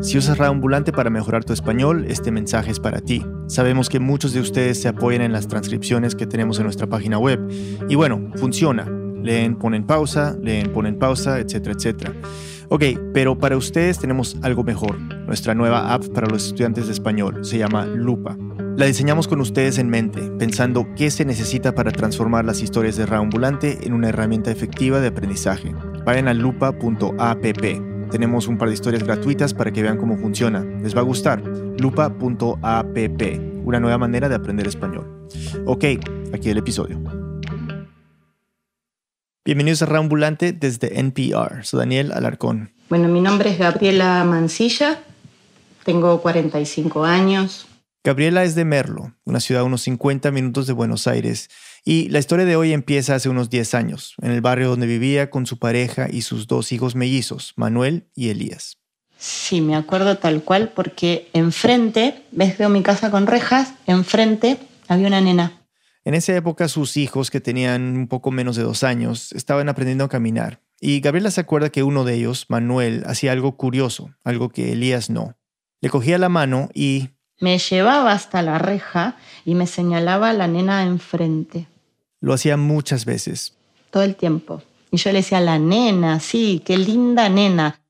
Si usas Ambulante para mejorar tu español, este mensaje es para ti. Sabemos que muchos de ustedes se apoyan en las transcripciones que tenemos en nuestra página web. Y bueno, funciona. Leen, ponen pausa, leen, ponen pausa, etcétera, etcétera. Ok, pero para ustedes tenemos algo mejor. Nuestra nueva app para los estudiantes de español se llama Lupa. La diseñamos con ustedes en mente, pensando qué se necesita para transformar las historias de Raambulante en una herramienta efectiva de aprendizaje. Vayan a lupa.app. Tenemos un par de historias gratuitas para que vean cómo funciona. Les va a gustar. lupa.app, una nueva manera de aprender español. Ok, aquí el episodio. Bienvenidos a Raambulante desde NPR. Soy Daniel Alarcón. Bueno, mi nombre es Gabriela Mancilla, tengo 45 años. Gabriela es de Merlo, una ciudad a unos 50 minutos de Buenos Aires, y la historia de hoy empieza hace unos 10 años, en el barrio donde vivía con su pareja y sus dos hijos mellizos, Manuel y Elías. Sí, me acuerdo tal cual porque enfrente, ves, veo mi casa con rejas, enfrente había una nena. En esa época sus hijos, que tenían un poco menos de dos años, estaban aprendiendo a caminar. Y Gabriela se acuerda que uno de ellos, Manuel, hacía algo curioso, algo que Elías no. Le cogía la mano y... Me llevaba hasta la reja y me señalaba a la nena enfrente. Lo hacía muchas veces. Todo el tiempo. Y yo le decía, la nena, sí, qué linda nena.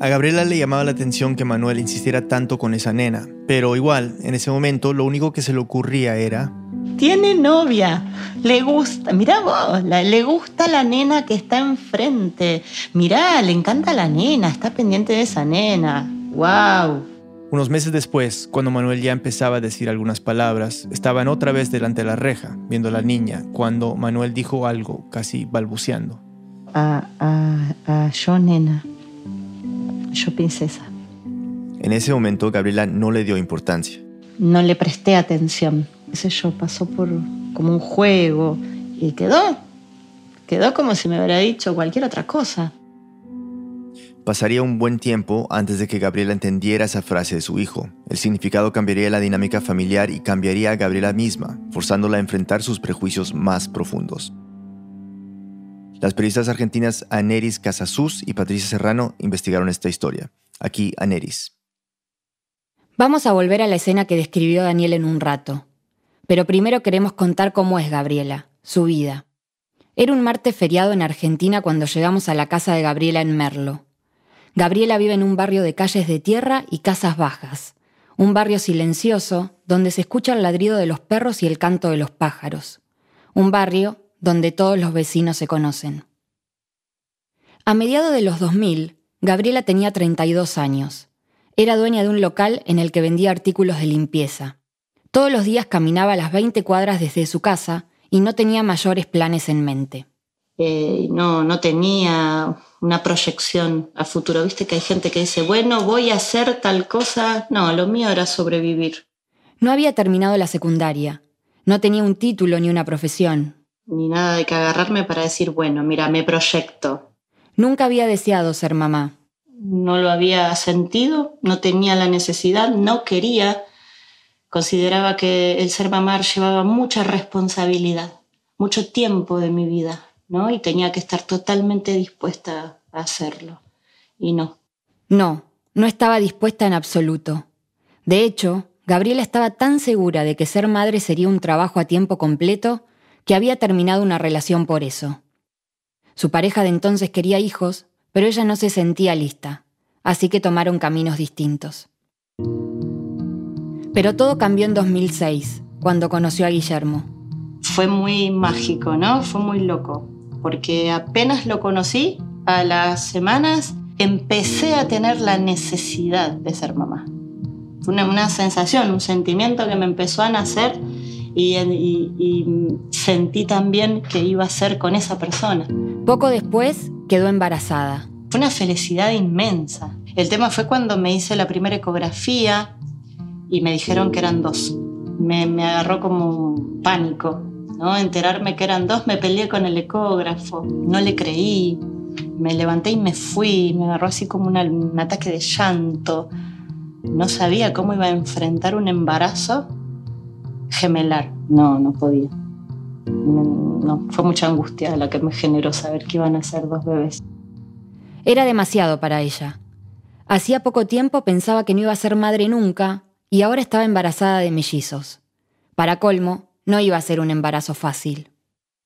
A Gabriela le llamaba la atención que Manuel insistiera tanto con esa nena, pero igual, en ese momento, lo único que se le ocurría era... Tiene novia, le gusta, mirá vos, le gusta la nena que está enfrente. Mirá, le encanta la nena, está pendiente de esa nena. ¡Wow! Unos meses después, cuando Manuel ya empezaba a decir algunas palabras, estaban otra vez delante de la reja, viendo a la niña, cuando Manuel dijo algo, casi balbuceando. Ah, ah, ah, yo nena yo princesa. En ese momento Gabriela no le dio importancia. No le presté atención. Ese yo pasó por como un juego y quedó. Quedó como si me hubiera dicho cualquier otra cosa. Pasaría un buen tiempo antes de que Gabriela entendiera esa frase de su hijo. El significado cambiaría la dinámica familiar y cambiaría a Gabriela misma, forzándola a enfrentar sus prejuicios más profundos. Las periodistas argentinas Aneris Casasus y Patricia Serrano investigaron esta historia. Aquí Aneris. Vamos a volver a la escena que describió Daniel en un rato. Pero primero queremos contar cómo es Gabriela, su vida. Era un martes feriado en Argentina cuando llegamos a la casa de Gabriela en Merlo. Gabriela vive en un barrio de calles de tierra y casas bajas, un barrio silencioso donde se escucha el ladrido de los perros y el canto de los pájaros, un barrio donde todos los vecinos se conocen. A mediados de los 2000, Gabriela tenía 32 años. Era dueña de un local en el que vendía artículos de limpieza. Todos los días caminaba las 20 cuadras desde su casa y no tenía mayores planes en mente. Eh, no, no tenía una proyección a futuro. Viste que hay gente que dice, bueno, voy a hacer tal cosa. No, lo mío era sobrevivir. No había terminado la secundaria. No tenía un título ni una profesión ni nada de que agarrarme para decir, bueno, mira, me proyecto. Nunca había deseado ser mamá. No lo había sentido, no tenía la necesidad, no quería. Consideraba que el ser mamá llevaba mucha responsabilidad, mucho tiempo de mi vida, ¿no? Y tenía que estar totalmente dispuesta a hacerlo. Y no. No, no estaba dispuesta en absoluto. De hecho, Gabriela estaba tan segura de que ser madre sería un trabajo a tiempo completo que había terminado una relación por eso. Su pareja de entonces quería hijos, pero ella no se sentía lista, así que tomaron caminos distintos. Pero todo cambió en 2006, cuando conoció a Guillermo. Fue muy mágico, ¿no? Fue muy loco, porque apenas lo conocí, a las semanas empecé a tener la necesidad de ser mamá. Fue una, una sensación, un sentimiento que me empezó a nacer y, sentí también que iba a ser con esa persona. Poco después quedó embarazada. Fue una felicidad inmensa. El tema fue cuando me hice la primera ecografía y me dijeron que eran dos. Me, me agarró como un pánico, ¿no? Enterarme que eran dos, me peleé con el ecógrafo, no le creí, me levanté y me fui, me agarró así como un ataque de llanto. No sabía cómo iba a enfrentar un embarazo gemelar. No, no podía. No, fue mucha angustia la que me generó saber que iban a ser dos bebés. Era demasiado para ella. Hacía poco tiempo pensaba que no iba a ser madre nunca y ahora estaba embarazada de mellizos. Para colmo, no iba a ser un embarazo fácil.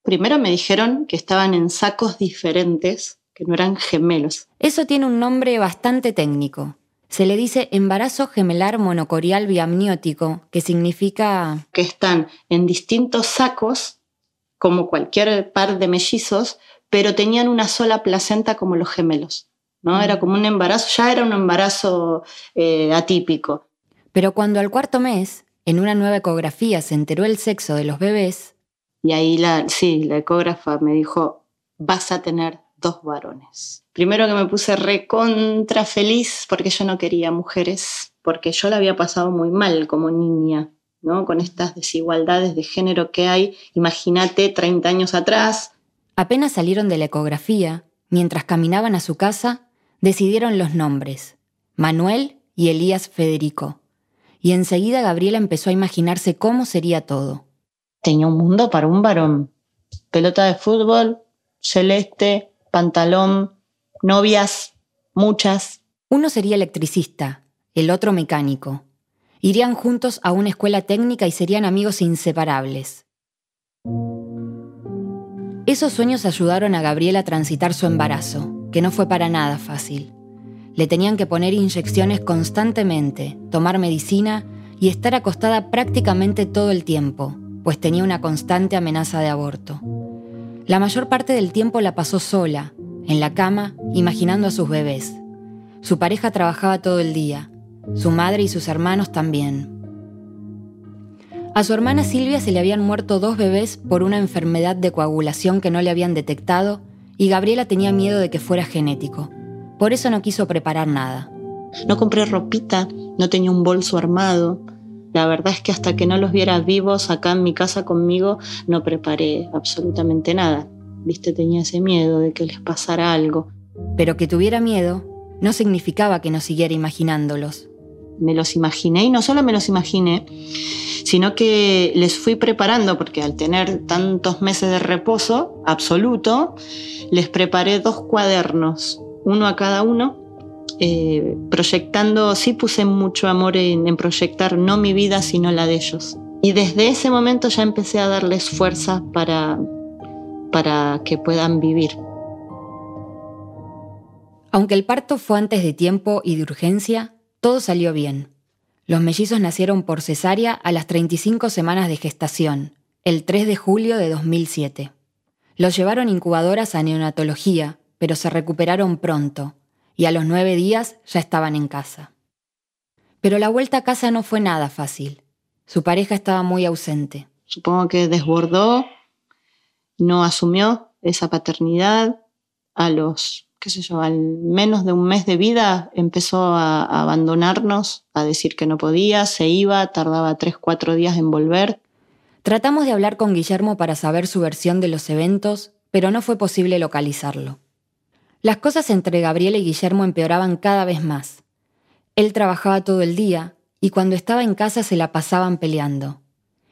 Primero me dijeron que estaban en sacos diferentes, que no eran gemelos. Eso tiene un nombre bastante técnico. Se le dice embarazo gemelar monocorial biamniótico, que significa... Que están en distintos sacos, como cualquier par de mellizos, pero tenían una sola placenta como los gemelos. ¿no? Era como un embarazo, ya era un embarazo eh, atípico. Pero cuando al cuarto mes, en una nueva ecografía, se enteró el sexo de los bebés. Y ahí la, sí, la ecógrafa me dijo, vas a tener dos varones. Primero que me puse recontra feliz porque yo no quería mujeres, porque yo la había pasado muy mal como niña, ¿no? Con estas desigualdades de género que hay, imagínate 30 años atrás. Apenas salieron de la ecografía, mientras caminaban a su casa, decidieron los nombres, Manuel y Elías Federico. Y enseguida Gabriela empezó a imaginarse cómo sería todo. Tenía un mundo para un varón. Pelota de fútbol, celeste, pantalón, novias, muchas. Uno sería electricista, el otro mecánico. Irían juntos a una escuela técnica y serían amigos inseparables. Esos sueños ayudaron a Gabriela a transitar su embarazo, que no fue para nada fácil. Le tenían que poner inyecciones constantemente, tomar medicina y estar acostada prácticamente todo el tiempo, pues tenía una constante amenaza de aborto. La mayor parte del tiempo la pasó sola, en la cama, imaginando a sus bebés. Su pareja trabajaba todo el día, su madre y sus hermanos también. A su hermana Silvia se le habían muerto dos bebés por una enfermedad de coagulación que no le habían detectado y Gabriela tenía miedo de que fuera genético. Por eso no quiso preparar nada. No compré ropita, no tenía un bolso armado. La verdad es que hasta que no los viera vivos acá en mi casa conmigo, no preparé absolutamente nada viste, tenía ese miedo de que les pasara algo. Pero que tuviera miedo no significaba que no siguiera imaginándolos. Me los imaginé y no solo me los imaginé, sino que les fui preparando, porque al tener tantos meses de reposo absoluto, les preparé dos cuadernos, uno a cada uno, eh, proyectando, sí puse mucho amor en, proyectar no mi vida, sino la de ellos. Y desde ese momento ya empecé a darles fuerza para, para que puedan vivir. Aunque el parto fue antes de tiempo y de urgencia, todo salió bien. Los mellizos nacieron por cesárea a las 35 semanas de gestación, el 3 de julio de 2007. Los llevaron incubadoras a neonatología, pero se recuperaron pronto, y a los nueve días ya estaban en casa. Pero la vuelta a casa no fue nada fácil. Su pareja estaba muy ausente. Supongo que desbordó no asumió esa paternidad. A los, qué sé yo, al menos de un mes de vida empezó a, abandonarnos, a decir que no podía, se iba, tardaba tres, cuatro días en volver. Tratamos de hablar con Guillermo para saber su versión de los eventos, pero no fue posible localizarlo. Las cosas entre Gabriel y Guillermo empeoraban cada vez más. Él trabajaba todo el día y cuando estaba en casa se la pasaban peleando.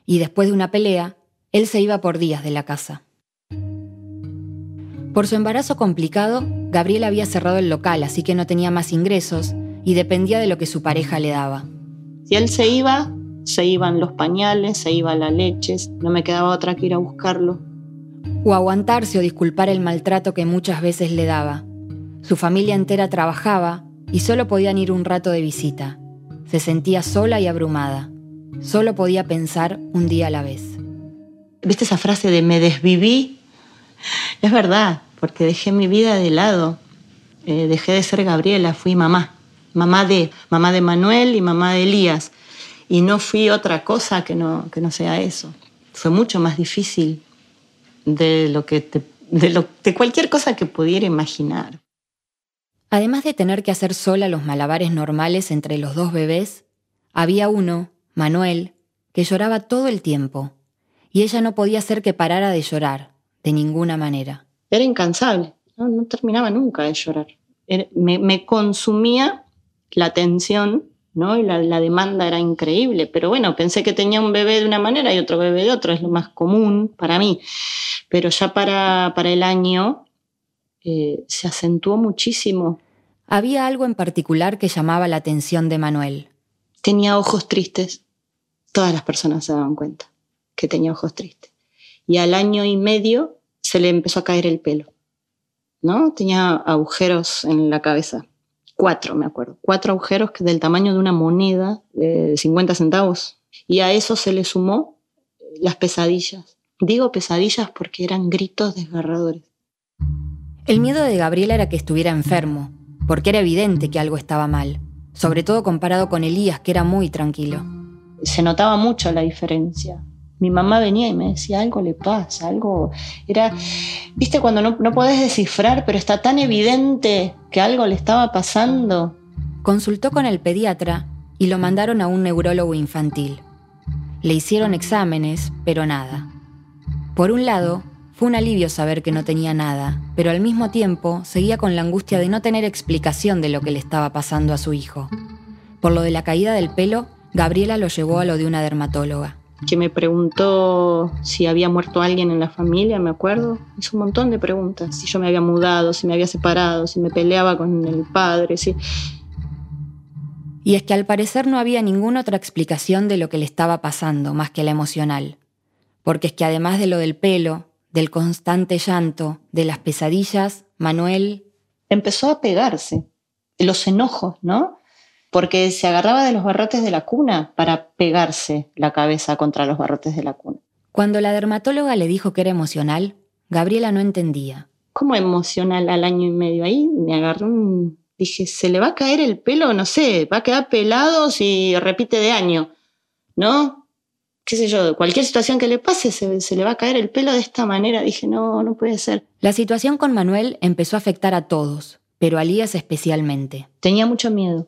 Y después de una pelea, él se iba por días de la casa. Por su embarazo complicado, Gabriel había cerrado el local, así que no tenía más ingresos y dependía de lo que su pareja le daba. Si él se iba, se iban los pañales, se iba la leche, no me quedaba otra que ir a buscarlo. O aguantarse o disculpar el maltrato que muchas veces le daba. Su familia entera trabajaba y solo podían ir un rato de visita. Se sentía sola y abrumada. Solo podía pensar un día a la vez. ¿Viste esa frase de me desviví es verdad, porque dejé mi vida de lado. Eh, dejé de ser Gabriela, fui mamá. Mamá de, mamá de Manuel y mamá de Elías. Y no fui otra cosa que no, que no sea eso. Fue mucho más difícil de, lo que de, de cualquier cosa que pudiera imaginar. Además de tener que hacer sola los malabares normales entre los dos bebés, había uno, Manuel, que lloraba todo el tiempo, y ella no podía hacer que parara de llorar, de ninguna manera. Era incansable, no, terminaba nunca de llorar. me, consumía la tensión, ¿no? Y la, demanda era increíble, pero bueno, pensé que tenía un bebé de una manera y otro bebé de otra, es lo más común para mí. Pero ya para, para el año eh, se acentuó muchísimo. Había algo en particular que llamaba la atención de Manuel. Tenía ojos tristes. Todas las personas se daban cuenta que tenía ojos tristes. Y al año y medio se le empezó a caer el pelo. ¿No? Tenía agujeros en la cabeza. Cuatro, me acuerdo. Cuatro agujeros del tamaño de una moneda de 50 centavos. Y a eso se le sumó las pesadillas. Digo pesadillas porque eran gritos desgarradores. El miedo de Gabriela era que estuviera enfermo, porque era evidente que algo estaba mal, sobre todo comparado con Elías, que era muy tranquilo. Se notaba mucho la diferencia. Mi mamá venía y me decía, algo le pasa, algo... Era, viste, cuando no, no podés descifrar, pero está tan evidente que algo le estaba pasando. Consultó con el pediatra y lo mandaron a un neurólogo infantil. Le hicieron exámenes, pero nada. Por un lado, fue un alivio saber que no tenía nada, pero al mismo tiempo seguía con la angustia de no tener explicación de lo que le estaba pasando a su hijo. Por lo de la caída del pelo, Gabriela lo llevó a lo de una dermatóloga. Que me preguntó si había muerto alguien en la familia, me acuerdo. Hizo un montón de preguntas. Si yo me había mudado, si me había separado, si me peleaba con el padre, si... Y es que al parecer no había ninguna otra explicación de lo que le estaba pasando más que la emocional. Porque es que además de lo del pelo, del constante llanto, de las pesadillas, Manuel... Empezó a pegarse, los enojos, ¿no? Porque se agarraba de los barrotes de la cuna para pegarse la cabeza contra los barrotes de la cuna. Cuando la dermatóloga le dijo que era emocional, Gabriela no entendía. ¿Cómo emocional al año y medio? Ahí me agarró un... Dije, ¿se le va a caer el pelo? No sé, va a quedar pelado si repite de año, ¿no? Qué sé yo, cualquier situación que le pase se, le va a caer el pelo de esta manera. Dije, no, no puede ser. La situación con Manuel empezó a afectar a todos, pero a Elías especialmente. Tenía mucho miedo.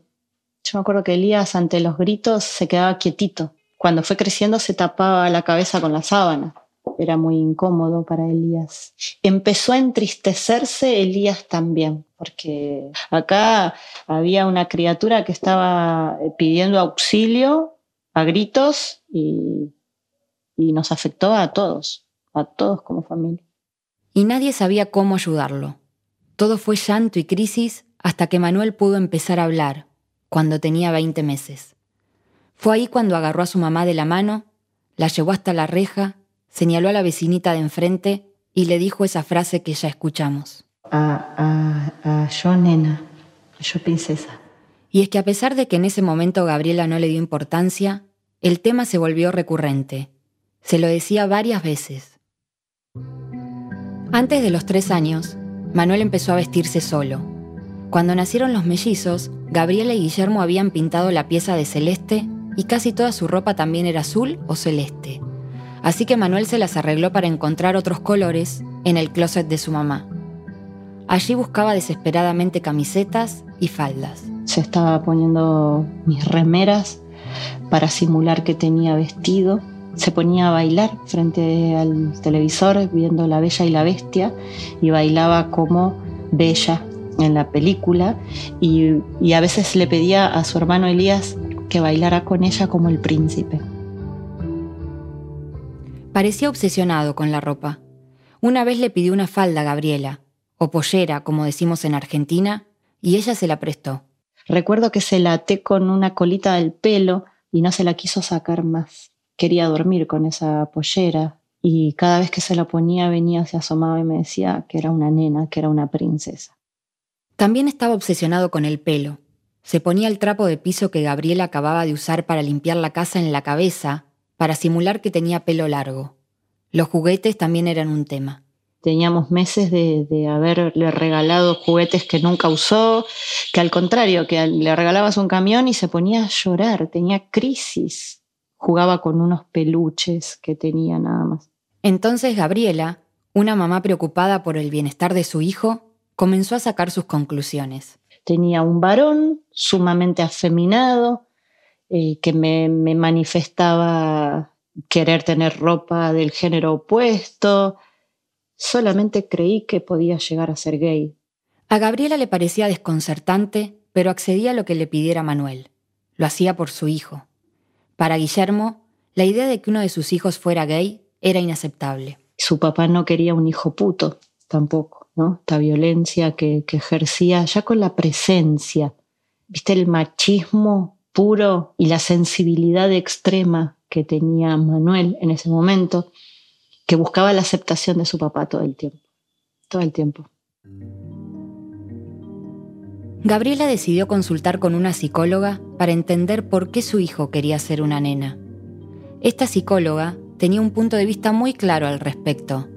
Yo me acuerdo que Elías ante los gritos se quedaba quietito. Cuando fue creciendo se tapaba la cabeza con la sábana. Era muy incómodo para Elías. Empezó a entristecerse Elías también, porque acá había una criatura que estaba pidiendo auxilio a gritos y, nos afectó a todos, a todos como familia. Y nadie sabía cómo ayudarlo. Todo fue llanto y crisis hasta que Manuel pudo empezar a hablar, cuando tenía 20 meses. Fue ahí cuando agarró a su mamá de la mano, la llevó hasta la reja, señaló a la vecinita de enfrente y le dijo esa frase que ya escuchamos. A, a, a yo nena, a yo princesa. Y es que a pesar de que en ese momento Gabriela no le dio importancia, el tema se volvió recurrente. Se lo decía varias veces. Antes de los tres años, Manuel empezó a vestirse solo. Cuando nacieron los mellizos, Gabriela y Guillermo habían pintado la pieza de celeste y casi toda su ropa también era azul o celeste. Así que Manuel se las arregló para encontrar otros colores en el closet de su mamá. Allí buscaba desesperadamente camisetas y faldas se estaba poniendo mis remeras para simular que tenía vestido. Se ponía a bailar frente al televisor viendo La Bella y la Bestia y bailaba como Bella en la película y, y a veces le pedía a su hermano Elías que bailara con ella como el príncipe. Parecía obsesionado con la ropa. Una vez le pidió una falda a Gabriela, o pollera, como decimos en Argentina, y ella se la prestó. Recuerdo que se la até con una colita del pelo y no se la quiso sacar más. Quería dormir con esa pollera y cada vez que se la ponía venía, se asomaba y me decía que era una nena, que era una princesa. También estaba obsesionado con el pelo. Se ponía el trapo de piso que Gabriela acababa de usar para limpiar la casa en la cabeza para simular que tenía pelo largo. Los juguetes también eran un tema teníamos meses de, haberle regalado juguetes que nunca usó, que al contrario, que le regalabas un camión y se ponía a llorar, tenía crisis, jugaba con unos peluches que tenía nada más. Entonces Gabriela, una mamá preocupada por el bienestar de su hijo, comenzó a sacar sus conclusiones. Tenía un varón sumamente afeminado, eh, que me manifestaba querer tener ropa del género opuesto, Solamente creí que podía llegar a ser gay. A Gabriela le parecía desconcertante, pero accedía a lo que le pidiera Manuel. Lo hacía por su hijo. Para Guillermo, la idea de que uno de sus hijos fuera gay era inaceptable. Su papá no quería un hijo puto, tampoco. ¿no? Esta violencia que, que ejercía ya con la presencia, viste el machismo puro y la sensibilidad extrema que tenía Manuel en ese momento, que buscaba la aceptación de su papá todo el tiempo, todo el tiempo. Gabriela decidió consultar con una psicóloga para entender por qué su hijo quería ser una nena. Esta psicóloga tenía un punto de vista muy claro al respecto.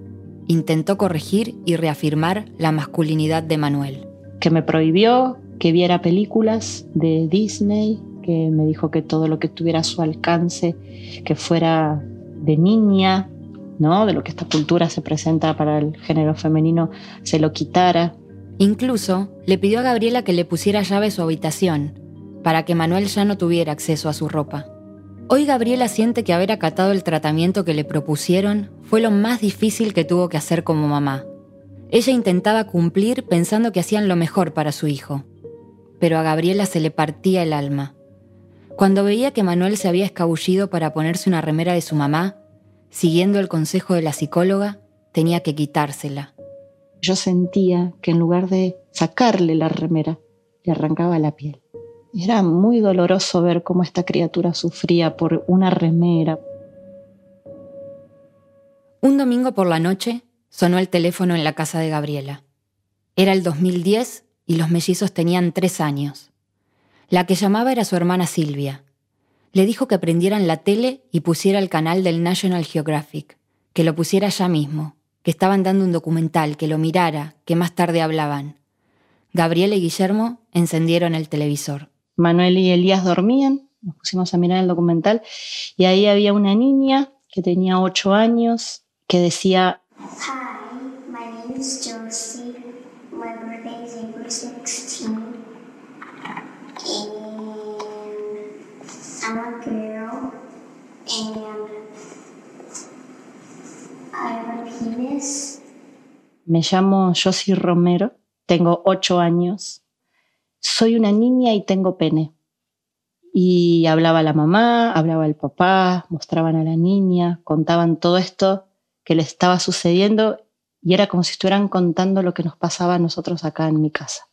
Intentó corregir y reafirmar la masculinidad de Manuel. Que me prohibió que viera películas de Disney, que me dijo que todo lo que tuviera a su alcance, que fuera de niña, ¿no? De lo que esta cultura se presenta para el género femenino, se lo quitara. Incluso le pidió a Gabriela que le pusiera llave a su habitación, para que Manuel ya no tuviera acceso a su ropa. Hoy Gabriela siente que haber acatado el tratamiento que le propusieron fue lo más difícil que tuvo que hacer como mamá. Ella intentaba cumplir pensando que hacían lo mejor para su hijo, pero a Gabriela se le partía el alma. Cuando veía que Manuel se había escabullido para ponerse una remera de su mamá, siguiendo el consejo de la psicóloga, tenía que quitársela. Yo sentía que en lugar de sacarle la remera, le arrancaba la piel. Era muy doloroso ver cómo esta criatura sufría por una remera. Un domingo por la noche sonó el teléfono en la casa de Gabriela. Era el 2010 y los mellizos tenían tres años. La que llamaba era su hermana Silvia. Le dijo que prendieran la tele y pusiera el canal del National Geographic, que lo pusiera ya mismo, que estaban dando un documental, que lo mirara, que más tarde hablaban. Gabriel y Guillermo encendieron el televisor. Manuel y Elías dormían, nos pusimos a mirar el documental y ahí había una niña que tenía ocho años que decía Hi, my name is Josie. Me llamo Josie Romero, tengo ocho años, soy una niña y tengo pene. Y hablaba la mamá, hablaba el papá, mostraban a la niña, contaban todo esto que le estaba sucediendo y era como si estuvieran contando lo que nos pasaba a nosotros acá en mi casa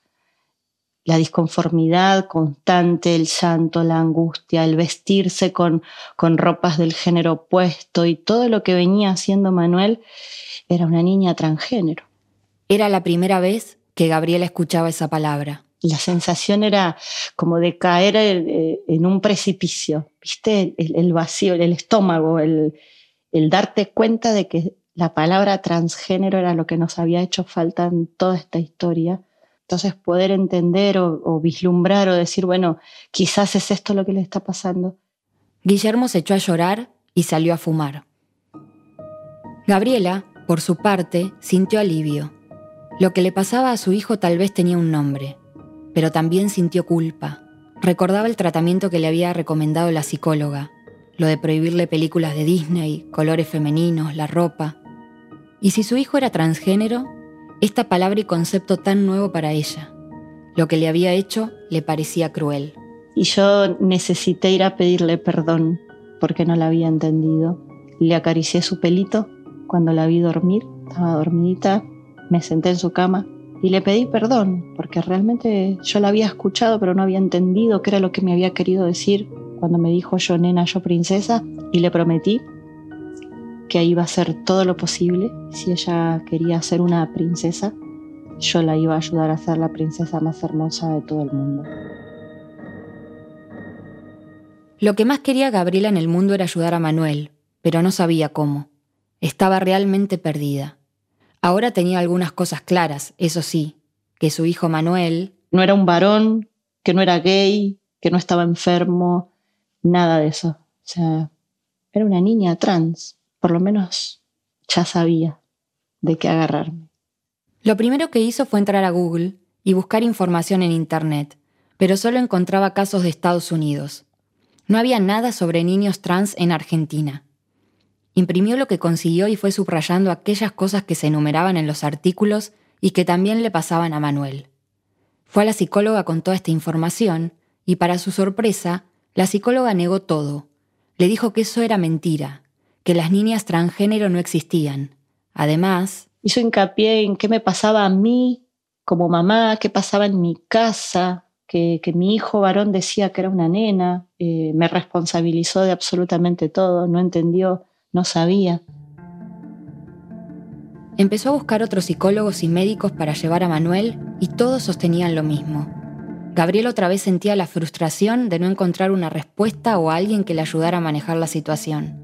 la disconformidad constante, el llanto, la angustia, el vestirse con, con ropas del género opuesto y todo lo que venía haciendo Manuel era una niña transgénero. Era la primera vez que Gabriela escuchaba esa palabra. La sensación era como de caer eh, en un precipicio, ¿viste? El, vacío, el estómago, el, el darte cuenta de que la palabra transgénero era lo que nos había hecho falta en toda esta historia entonces poder entender o, vislumbrar o decir, bueno, quizás es esto lo que le está pasando. Guillermo se echó a llorar y salió a fumar. Gabriela, por su parte, sintió alivio. Lo que le pasaba a su hijo tal vez tenía un nombre, pero también sintió culpa. Recordaba el tratamiento que le había recomendado la psicóloga, lo de prohibirle películas de Disney, colores femeninos, la ropa. Y si su hijo era transgénero, esta palabra y concepto tan nuevo para ella. Lo que le había hecho le parecía cruel. Y yo necesité ir a pedirle perdón porque no la había entendido. Le acaricié su pelito cuando la vi dormir, estaba dormidita, me senté en su cama y le pedí perdón porque realmente yo la había escuchado pero no había entendido qué era lo que me había querido decir cuando me dijo yo nena, yo princesa y le prometí que iba a hacer todo lo posible. Si ella quería ser una princesa, yo la iba a ayudar a ser la princesa más hermosa de todo el mundo. Lo que más quería Gabriela en el mundo era ayudar a Manuel, pero no sabía cómo. Estaba realmente perdida. Ahora tenía algunas cosas claras, eso sí, que su hijo Manuel... No era un varón, que no era gay, que no estaba enfermo, nada de eso. O sea, era una niña trans por lo menos ya sabía de qué agarrarme. Lo primero que hizo fue entrar a Google y buscar información en Internet, pero solo encontraba casos de Estados Unidos. No había nada sobre niños trans en Argentina. Imprimió lo que consiguió y fue subrayando aquellas cosas que se enumeraban en los artículos y que también le pasaban a Manuel. Fue a la psicóloga con toda esta información y para su sorpresa, la psicóloga negó todo. Le dijo que eso era mentira, que las niñas transgénero no existían. Además, hizo hincapié en qué me pasaba a mí como mamá, qué pasaba en mi casa, que, mi hijo varón decía que era una nena, eh, me responsabilizó de absolutamente todo, no entendió, no sabía. Empezó a buscar otros psicólogos y médicos para llevar a Manuel y todos sostenían lo mismo. Gabriel otra vez sentía la frustración de no encontrar una respuesta o alguien que le ayudara a manejar la situación.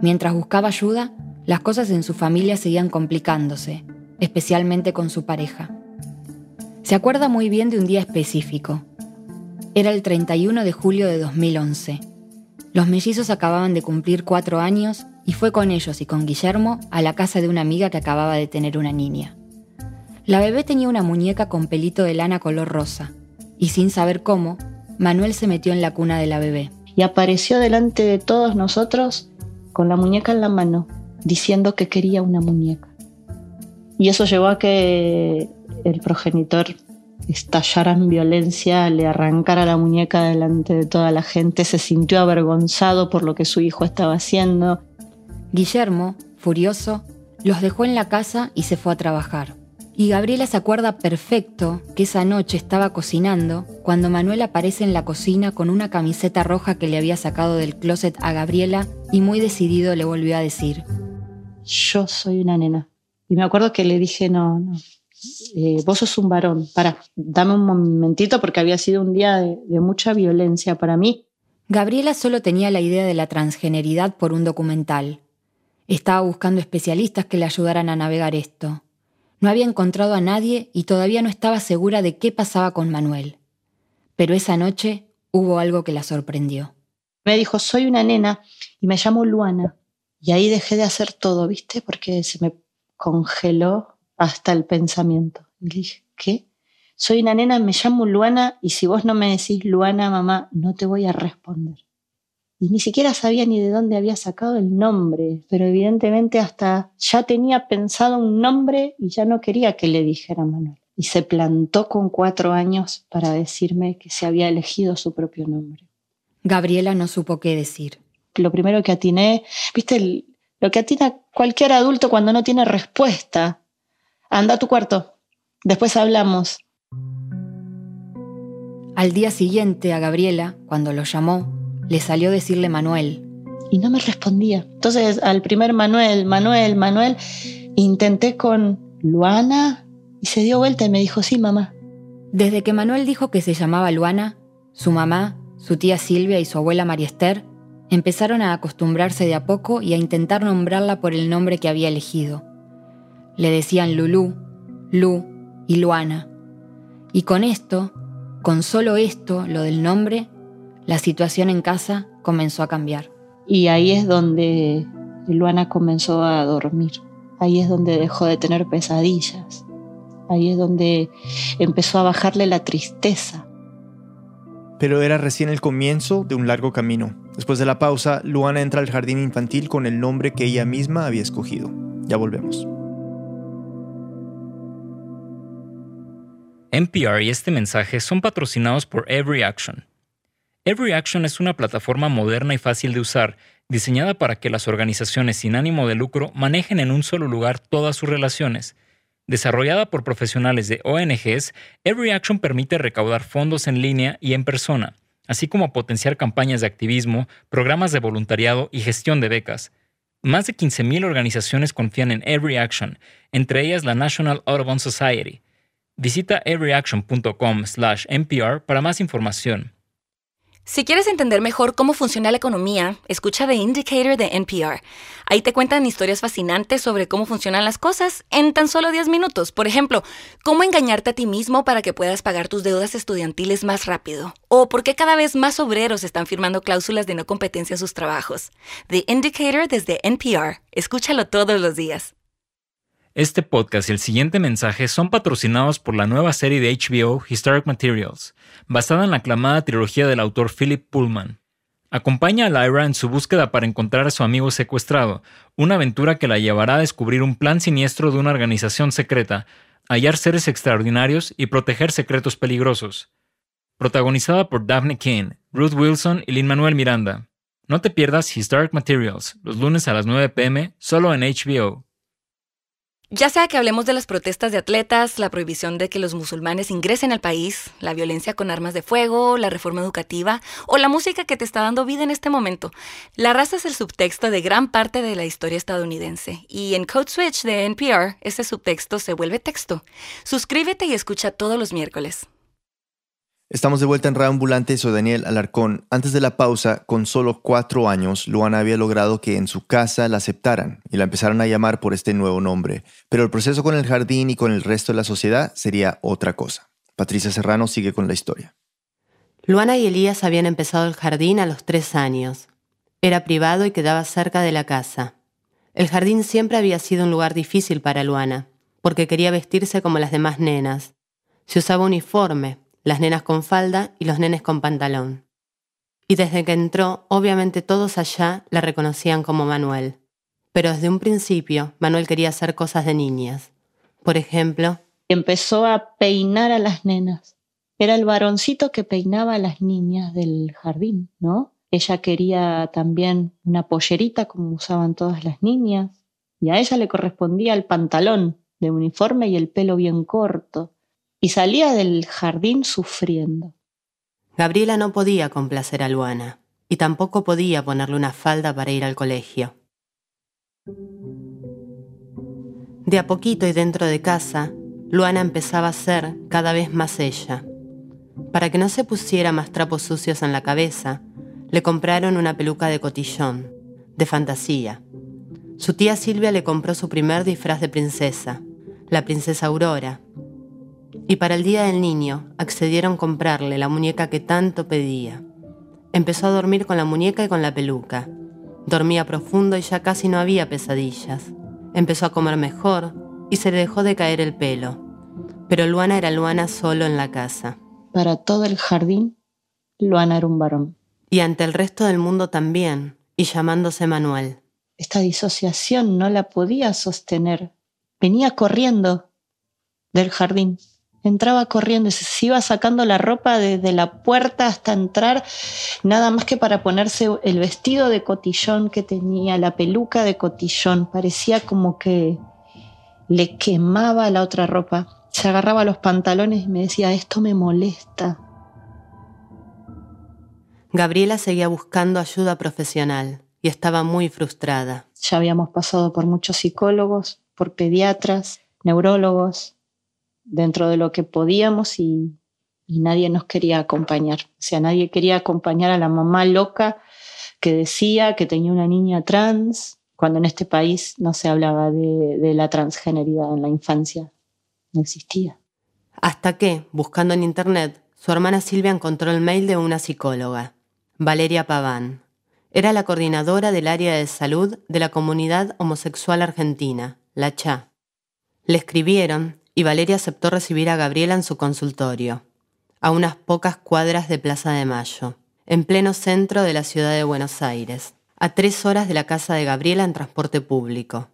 Mientras buscaba ayuda, las cosas en su familia seguían complicándose, especialmente con su pareja. Se acuerda muy bien de un día específico. Era el 31 de julio de 2011. Los mellizos acababan de cumplir cuatro años y fue con ellos y con Guillermo a la casa de una amiga que acababa de tener una niña. La bebé tenía una muñeca con pelito de lana color rosa, y sin saber cómo, Manuel se metió en la cuna de la bebé. Y apareció delante de todos nosotros con la muñeca en la mano, diciendo que quería una muñeca. Y eso llevó a que el progenitor estallara en violencia, le arrancara la muñeca delante de toda la gente, se sintió avergonzado por lo que su hijo estaba haciendo. Guillermo, furioso, los dejó en la casa y se fue a trabajar. Y Gabriela se acuerda perfecto que esa noche estaba cocinando cuando Manuel aparece en la cocina con una camiseta roja que le había sacado del closet a Gabriela y muy decidido le volvió a decir, yo soy una nena. Y me acuerdo que le dije, no, no, eh, vos sos un varón, para, dame un momentito porque había sido un día de, de mucha violencia para mí. Gabriela solo tenía la idea de la transgeneridad por un documental. Estaba buscando especialistas que le ayudaran a navegar esto. No había encontrado a nadie y todavía no estaba segura de qué pasaba con Manuel. Pero esa noche hubo algo que la sorprendió. Me dijo, soy una nena y me llamo Luana. Y ahí dejé de hacer todo, ¿viste? Porque se me congeló hasta el pensamiento. Y dije, ¿qué? Soy una nena, me llamo Luana y si vos no me decís Luana, mamá, no te voy a responder. Y ni siquiera sabía ni de dónde había sacado el nombre, pero evidentemente hasta ya tenía pensado un nombre y ya no quería que le dijera Manuel. Y se plantó con cuatro años para decirme que se había elegido su propio nombre. Gabriela no supo qué decir lo primero que atiné, viste, lo que atina cualquier adulto cuando no tiene respuesta. Anda a tu cuarto, después hablamos. Al día siguiente a Gabriela, cuando lo llamó, le salió decirle Manuel. Y no me respondía. Entonces al primer Manuel, Manuel, Manuel, intenté con Luana y se dio vuelta y me dijo, sí, mamá. Desde que Manuel dijo que se llamaba Luana, su mamá, su tía Silvia y su abuela María Esther Empezaron a acostumbrarse de a poco y a intentar nombrarla por el nombre que había elegido. Le decían Lulú, Lu y Luana. Y con esto, con solo esto, lo del nombre, la situación en casa comenzó a cambiar. Y ahí es donde Luana comenzó a dormir. Ahí es donde dejó de tener pesadillas. Ahí es donde empezó a bajarle la tristeza pero era recién el comienzo de un largo camino. Después de la pausa, Luana entra al jardín infantil con el nombre que ella misma había escogido. Ya volvemos. NPR y este mensaje son patrocinados por Every Action. Every Action es una plataforma moderna y fácil de usar, diseñada para que las organizaciones sin ánimo de lucro manejen en un solo lugar todas sus relaciones Desarrollada por profesionales de ONGs, Every Action permite recaudar fondos en línea y en persona, así como potenciar campañas de activismo, programas de voluntariado y gestión de becas. Más de 15.000 organizaciones confían en Every Action, entre ellas la National Audubon Society. Visita everyaction.com/npr para más información. Si quieres entender mejor cómo funciona la economía, escucha The Indicator de NPR. Ahí te cuentan historias fascinantes sobre cómo funcionan las cosas en tan solo 10 minutos. Por ejemplo, cómo engañarte a ti mismo para que puedas pagar tus deudas estudiantiles más rápido. O por qué cada vez más obreros están firmando cláusulas de no competencia en sus trabajos. The Indicator desde NPR. Escúchalo todos los días. Este podcast y el siguiente mensaje son patrocinados por la nueva serie de HBO Historic Materials, basada en la aclamada trilogía del autor Philip Pullman. Acompaña a Lyra en su búsqueda para encontrar a su amigo secuestrado, una aventura que la llevará a descubrir un plan siniestro de una organización secreta, hallar seres extraordinarios y proteger secretos peligrosos. Protagonizada por Daphne Keane, Ruth Wilson y Lin Manuel Miranda. No te pierdas Historic Materials, los lunes a las 9 pm, solo en HBO. Ya sea que hablemos de las protestas de atletas, la prohibición de que los musulmanes ingresen al país, la violencia con armas de fuego, la reforma educativa o la música que te está dando vida en este momento, la raza es el subtexto de gran parte de la historia estadounidense y en Code Switch de NPR ese subtexto se vuelve texto. Suscríbete y escucha todos los miércoles. Estamos de vuelta en Reambulante, soy Daniel Alarcón. Antes de la pausa, con solo cuatro años, Luana había logrado que en su casa la aceptaran y la empezaran a llamar por este nuevo nombre. Pero el proceso con el jardín y con el resto de la sociedad sería otra cosa. Patricia Serrano sigue con la historia. Luana y Elías habían empezado el jardín a los tres años. Era privado y quedaba cerca de la casa. El jardín siempre había sido un lugar difícil para Luana, porque quería vestirse como las demás nenas. Se usaba uniforme, las nenas con falda y los nenes con pantalón. Y desde que entró, obviamente todos allá la reconocían como Manuel. Pero desde un principio, Manuel quería hacer cosas de niñas. Por ejemplo, empezó a peinar a las nenas. Era el varoncito que peinaba a las niñas del jardín, ¿no? Ella quería también una pollerita como usaban todas las niñas. Y a ella le correspondía el pantalón de uniforme y el pelo bien corto y salía del jardín sufriendo. Gabriela no podía complacer a Luana y tampoco podía ponerle una falda para ir al colegio. De a poquito y dentro de casa, Luana empezaba a ser cada vez más ella. Para que no se pusiera más trapos sucios en la cabeza, le compraron una peluca de cotillón, de fantasía. Su tía Silvia le compró su primer disfraz de princesa, la princesa Aurora, y para el Día del Niño accedieron a comprarle la muñeca que tanto pedía. Empezó a dormir con la muñeca y con la peluca. Dormía profundo y ya casi no había pesadillas. Empezó a comer mejor y se le dejó de caer el pelo. Pero Luana era Luana solo en la casa. Para todo el jardín, Luana era un varón. Y ante el resto del mundo también, y llamándose Manuel. Esta disociación no la podía sostener. Venía corriendo del jardín entraba corriendo, se iba sacando la ropa desde la puerta hasta entrar, nada más que para ponerse el vestido de cotillón que tenía, la peluca de cotillón, parecía como que le quemaba la otra ropa. Se agarraba los pantalones y me decía, esto me molesta. Gabriela seguía buscando ayuda profesional y estaba muy frustrada. Ya habíamos pasado por muchos psicólogos, por pediatras, neurólogos, dentro de lo que podíamos y, nadie nos quería acompañar. O sea, nadie quería acompañar a la mamá loca que decía que tenía una niña trans, cuando en este país no se hablaba de, de la transgeneridad en la infancia. No existía. Hasta que, buscando en internet, su hermana Silvia encontró el mail de una psicóloga, Valeria Paván. Era la coordinadora del área de salud de la comunidad homosexual argentina, la CHA. Le escribieron y Valeria aceptó recibir a Gabriela en su consultorio, a unas pocas cuadras de Plaza de Mayo, en pleno centro de la ciudad de Buenos Aires, a tres horas de la casa de Gabriela en transporte público.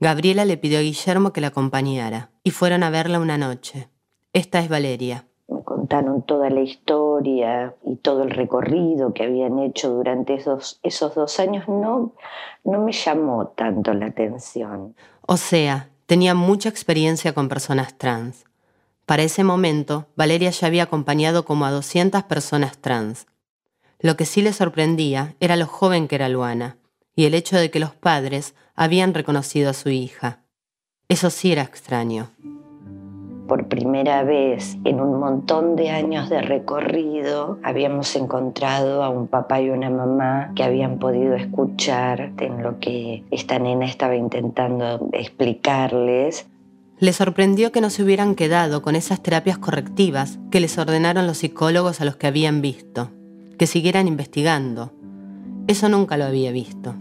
Gabriela le pidió a Guillermo que la acompañara y fueron a verla una noche. Esta es Valeria. Me contaron toda la historia y todo el recorrido que habían hecho durante esos, esos dos años. No, no me llamó tanto la atención. O sea, tenía mucha experiencia con personas trans. Para ese momento, Valeria ya había acompañado como a 200 personas trans. Lo que sí le sorprendía era lo joven que era Luana y el hecho de que los padres habían reconocido a su hija. Eso sí era extraño por primera vez en un montón de años de recorrido habíamos encontrado a un papá y una mamá que habían podido escuchar en lo que esta nena estaba intentando explicarles. Le sorprendió que no se hubieran quedado con esas terapias correctivas que les ordenaron los psicólogos a los que habían visto, que siguieran investigando. Eso nunca lo había visto.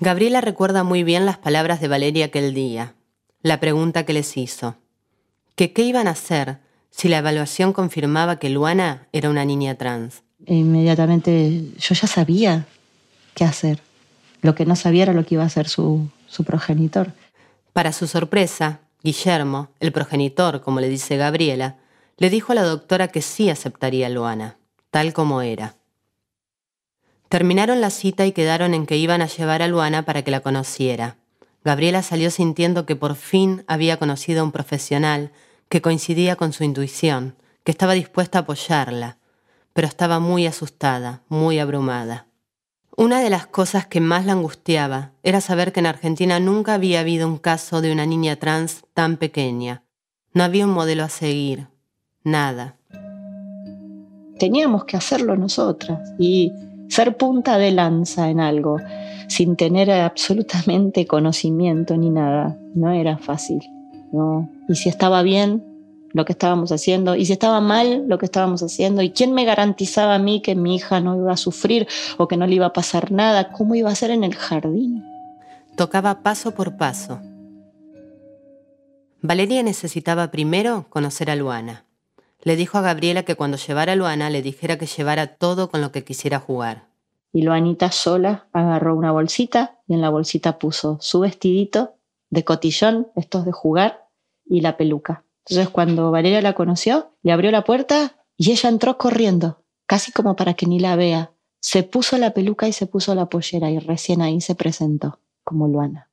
Gabriela recuerda muy bien las palabras de Valeria aquel día, la pregunta que les hizo. ¿Que qué iban a hacer si la evaluación confirmaba que Luana era una niña trans? E inmediatamente yo ya sabía qué hacer. Lo que no sabía era lo que iba a hacer su, su progenitor. Para su sorpresa, Guillermo, el progenitor, como le dice Gabriela, le dijo a la doctora que sí aceptaría a Luana, tal como era. Terminaron la cita y quedaron en que iban a llevar a Luana para que la conociera Gabriela salió sintiendo que por fin había conocido a un profesional que coincidía con su intuición, que estaba dispuesta a apoyarla, pero estaba muy asustada, muy abrumada. Una de las cosas que más la angustiaba era saber que en Argentina nunca había habido un caso de una niña trans tan pequeña. No había un modelo a seguir, nada. Teníamos que hacerlo nosotras y ser punta de lanza en algo sin tener absolutamente conocimiento ni nada. No era fácil. ¿no? Y si estaba bien, lo que estábamos haciendo y si estaba mal lo que estábamos haciendo y quién me garantizaba a mí que mi hija no iba a sufrir o que no le iba a pasar nada, cómo iba a ser en el jardín. Tocaba paso por paso. Valeria necesitaba primero conocer a Luana. Le dijo a Gabriela que cuando llevara a Luana le dijera que llevara todo con lo que quisiera jugar. Y Luanita sola agarró una bolsita y en la bolsita puso su vestidito de cotillón, estos de jugar, y la peluca. Entonces cuando Valeria la conoció, le abrió la puerta y ella entró corriendo, casi como para que ni la vea. Se puso la peluca y se puso la pollera y recién ahí se presentó como Luana.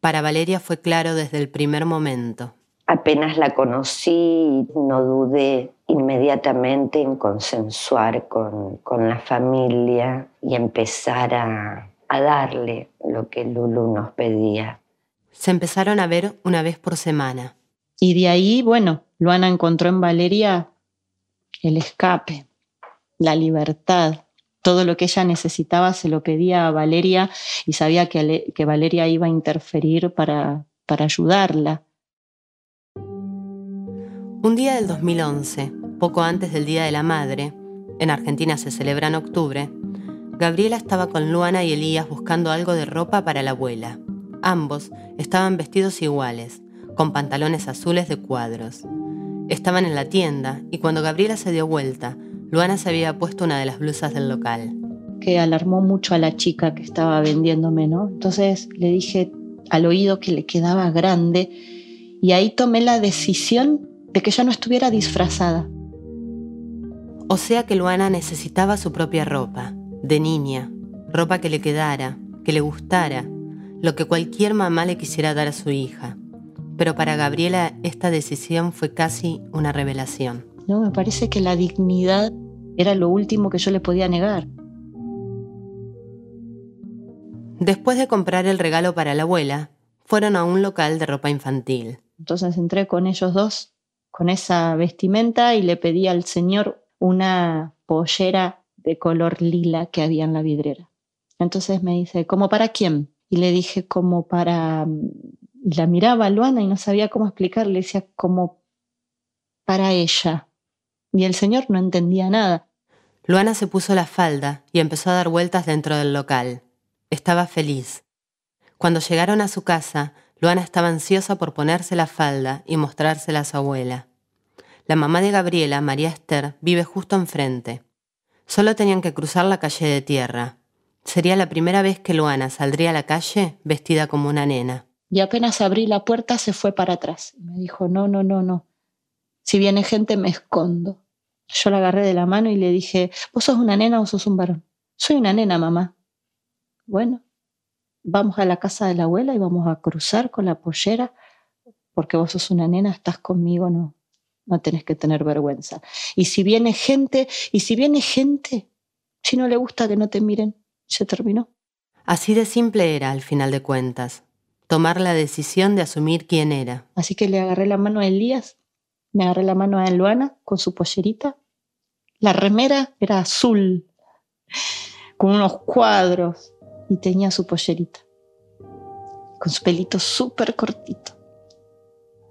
Para Valeria fue claro desde el primer momento. Apenas la conocí, no dudé inmediatamente en consensuar con, la familia y empezar a, a darle lo que Lulu nos pedía. Se empezaron a ver una vez por semana. Y de ahí, bueno, Luana encontró en Valeria el escape, la libertad. Todo lo que ella necesitaba se lo pedía a Valeria y sabía que, que Valeria iba a interferir para, para ayudarla. Un día del 2011, poco antes del Día de la Madre, en Argentina se celebra en octubre, Gabriela estaba con Luana y Elías buscando algo de ropa para la abuela. Ambos estaban vestidos iguales, con pantalones azules de cuadros. Estaban en la tienda y cuando Gabriela se dio vuelta, Luana se había puesto una de las blusas del local. Que alarmó mucho a la chica que estaba vendiéndome, ¿no? Entonces le dije al oído que le quedaba grande y ahí tomé la decisión de que ya no estuviera disfrazada. O sea que Luana necesitaba su propia ropa, de niña, ropa que le quedara, que le gustara, lo que cualquier mamá le quisiera dar a su hija pero para Gabriela esta decisión fue casi una revelación. No, me parece que la dignidad era lo último que yo le podía negar. Después de comprar el regalo para la abuela, fueron a un local de ropa infantil. Entonces entré con ellos dos, con esa vestimenta, y le pedí al señor una pollera de color lila que había en la vidriera. Entonces me dice, ¿como para quién? Y le dije, como para y la miraba Luana y no sabía cómo explicarle, decía como para ella. Y el señor no entendía nada. Luana se puso la falda y empezó a dar vueltas dentro del local. Estaba feliz. Cuando llegaron a su casa, Luana estaba ansiosa por ponerse la falda y mostrársela a su abuela. La mamá de Gabriela, María Esther, vive justo enfrente. Solo tenían que cruzar la calle de tierra. Sería la primera vez que Luana saldría a la calle vestida como una nena. Y apenas abrí la puerta se fue para atrás. Me dijo, no, no, no, no. Si viene gente me escondo. Yo la agarré de la mano y le dije, ¿vos sos una nena o sos un varón? Soy una nena, mamá. Bueno, vamos a la casa de la abuela y vamos a cruzar con la pollera, porque vos sos una nena, estás conmigo, no, no tenés que tener vergüenza. Y si viene gente, y si viene gente, si no le gusta que no te miren, se terminó. Así de simple era al final de cuentas tomar la decisión de asumir quién era. Así que le agarré la mano a Elías, me agarré la mano a Luana con su pollerita. La remera era azul, con unos cuadros, y tenía su pollerita, con su pelito súper cortito.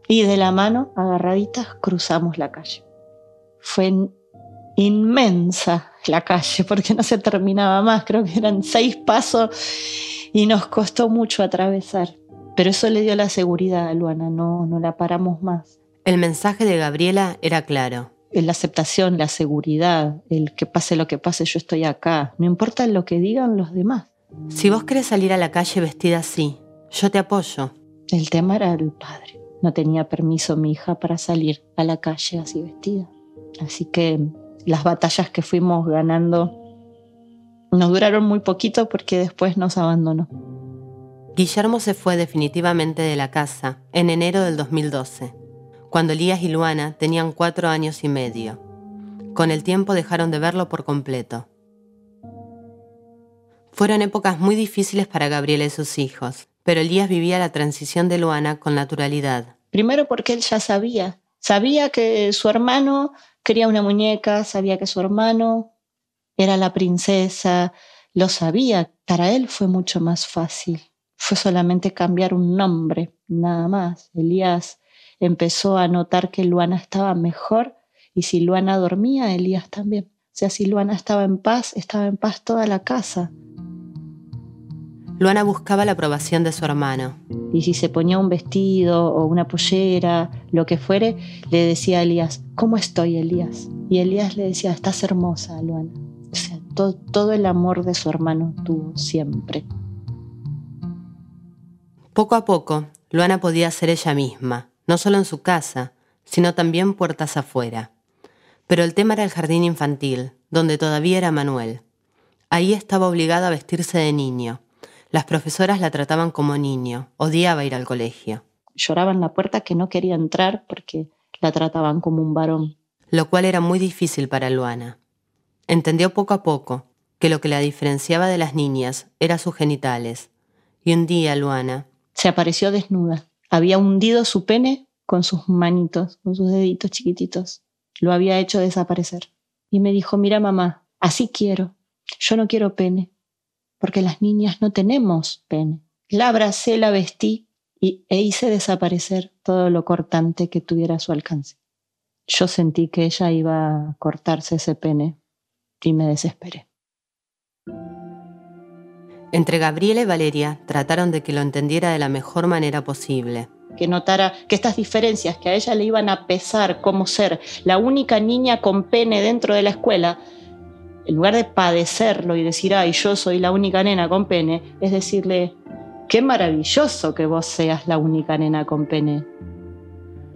Y de la mano, agarraditas, cruzamos la calle. Fue inmensa la calle porque no se terminaba más, creo que eran seis pasos y nos costó mucho atravesar. Pero eso le dio la seguridad a Luana, no, no la paramos más. El mensaje de Gabriela era claro. La aceptación, la seguridad, el que pase lo que pase, yo estoy acá. No importa lo que digan los demás. Si vos querés salir a la calle vestida así, yo te apoyo. El tema era el padre. No tenía permiso mi hija para salir a la calle así vestida. Así que las batallas que fuimos ganando nos duraron muy poquito porque después nos abandonó. Guillermo se fue definitivamente de la casa en enero del 2012, cuando Elías y Luana tenían cuatro años y medio. Con el tiempo dejaron de verlo por completo. Fueron épocas muy difíciles para Gabriela y sus hijos, pero Elías vivía la transición de Luana con naturalidad. Primero porque él ya sabía, sabía que su hermano quería una muñeca, sabía que su hermano era la princesa, lo sabía, para él fue mucho más fácil. Fue solamente cambiar un nombre, nada más. Elías empezó a notar que Luana estaba mejor y si Luana dormía, Elías también. O sea, si Luana estaba en paz, estaba en paz toda la casa. Luana buscaba la aprobación de su hermano. Y si se ponía un vestido o una pollera, lo que fuere, le decía a Elías, ¿cómo estoy, Elías? Y Elías le decía, estás hermosa, Luana. O sea, todo, todo el amor de su hermano tuvo siempre. Poco a poco, Luana podía ser ella misma, no solo en su casa, sino también puertas afuera. Pero el tema era el jardín infantil, donde todavía era Manuel. Ahí estaba obligada a vestirse de niño las profesoras la trataban como niño, odiaba ir al colegio. Lloraba en la puerta que no quería entrar porque la trataban como un varón. Lo cual era muy difícil para Luana. Entendió poco a poco que lo que la diferenciaba de las niñas era sus genitales. Y un día Luana... Se apareció desnuda. Había hundido su pene con sus manitos, con sus deditos chiquititos. Lo había hecho desaparecer. Y me dijo, mira mamá, así quiero. Yo no quiero pene porque las niñas no tenemos pene. La abracé, la vestí y, e hice desaparecer todo lo cortante que tuviera a su alcance. Yo sentí que ella iba a cortarse ese pene y me desesperé. Entre Gabriela y Valeria trataron de que lo entendiera de la mejor manera posible. Que notara que estas diferencias que a ella le iban a pesar como ser la única niña con pene dentro de la escuela, en lugar de padecerlo y decir, ay, yo soy la única nena con pene, es decirle, qué maravilloso que vos seas la única nena con pene.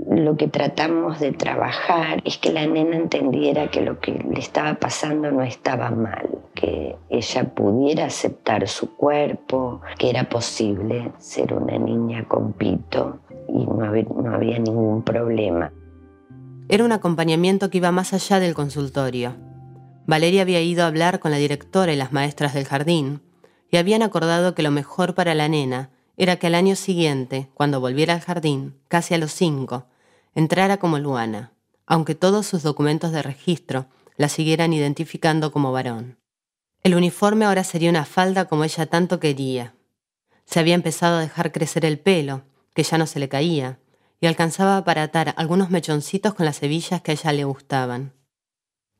Lo que tratamos de trabajar es que la nena entendiera que lo que le estaba pasando no estaba mal, que ella pudiera aceptar su cuerpo, que era posible ser una niña con pito y no había, no había ningún problema. Era un acompañamiento que iba más allá del consultorio Valeria había ido a hablar con la directora y las maestras del jardín, y habían acordado que lo mejor para la nena era que al año siguiente, cuando volviera al jardín, casi a los cinco, entrara como Luana, aunque todos sus documentos de registro la siguieran identificando como varón. El uniforme ahora sería una falda como ella tanto quería. Se había empezado a dejar crecer el pelo, que ya no se le caía, y alcanzaba para atar algunos mechoncitos con las hebillas que a ella le gustaban.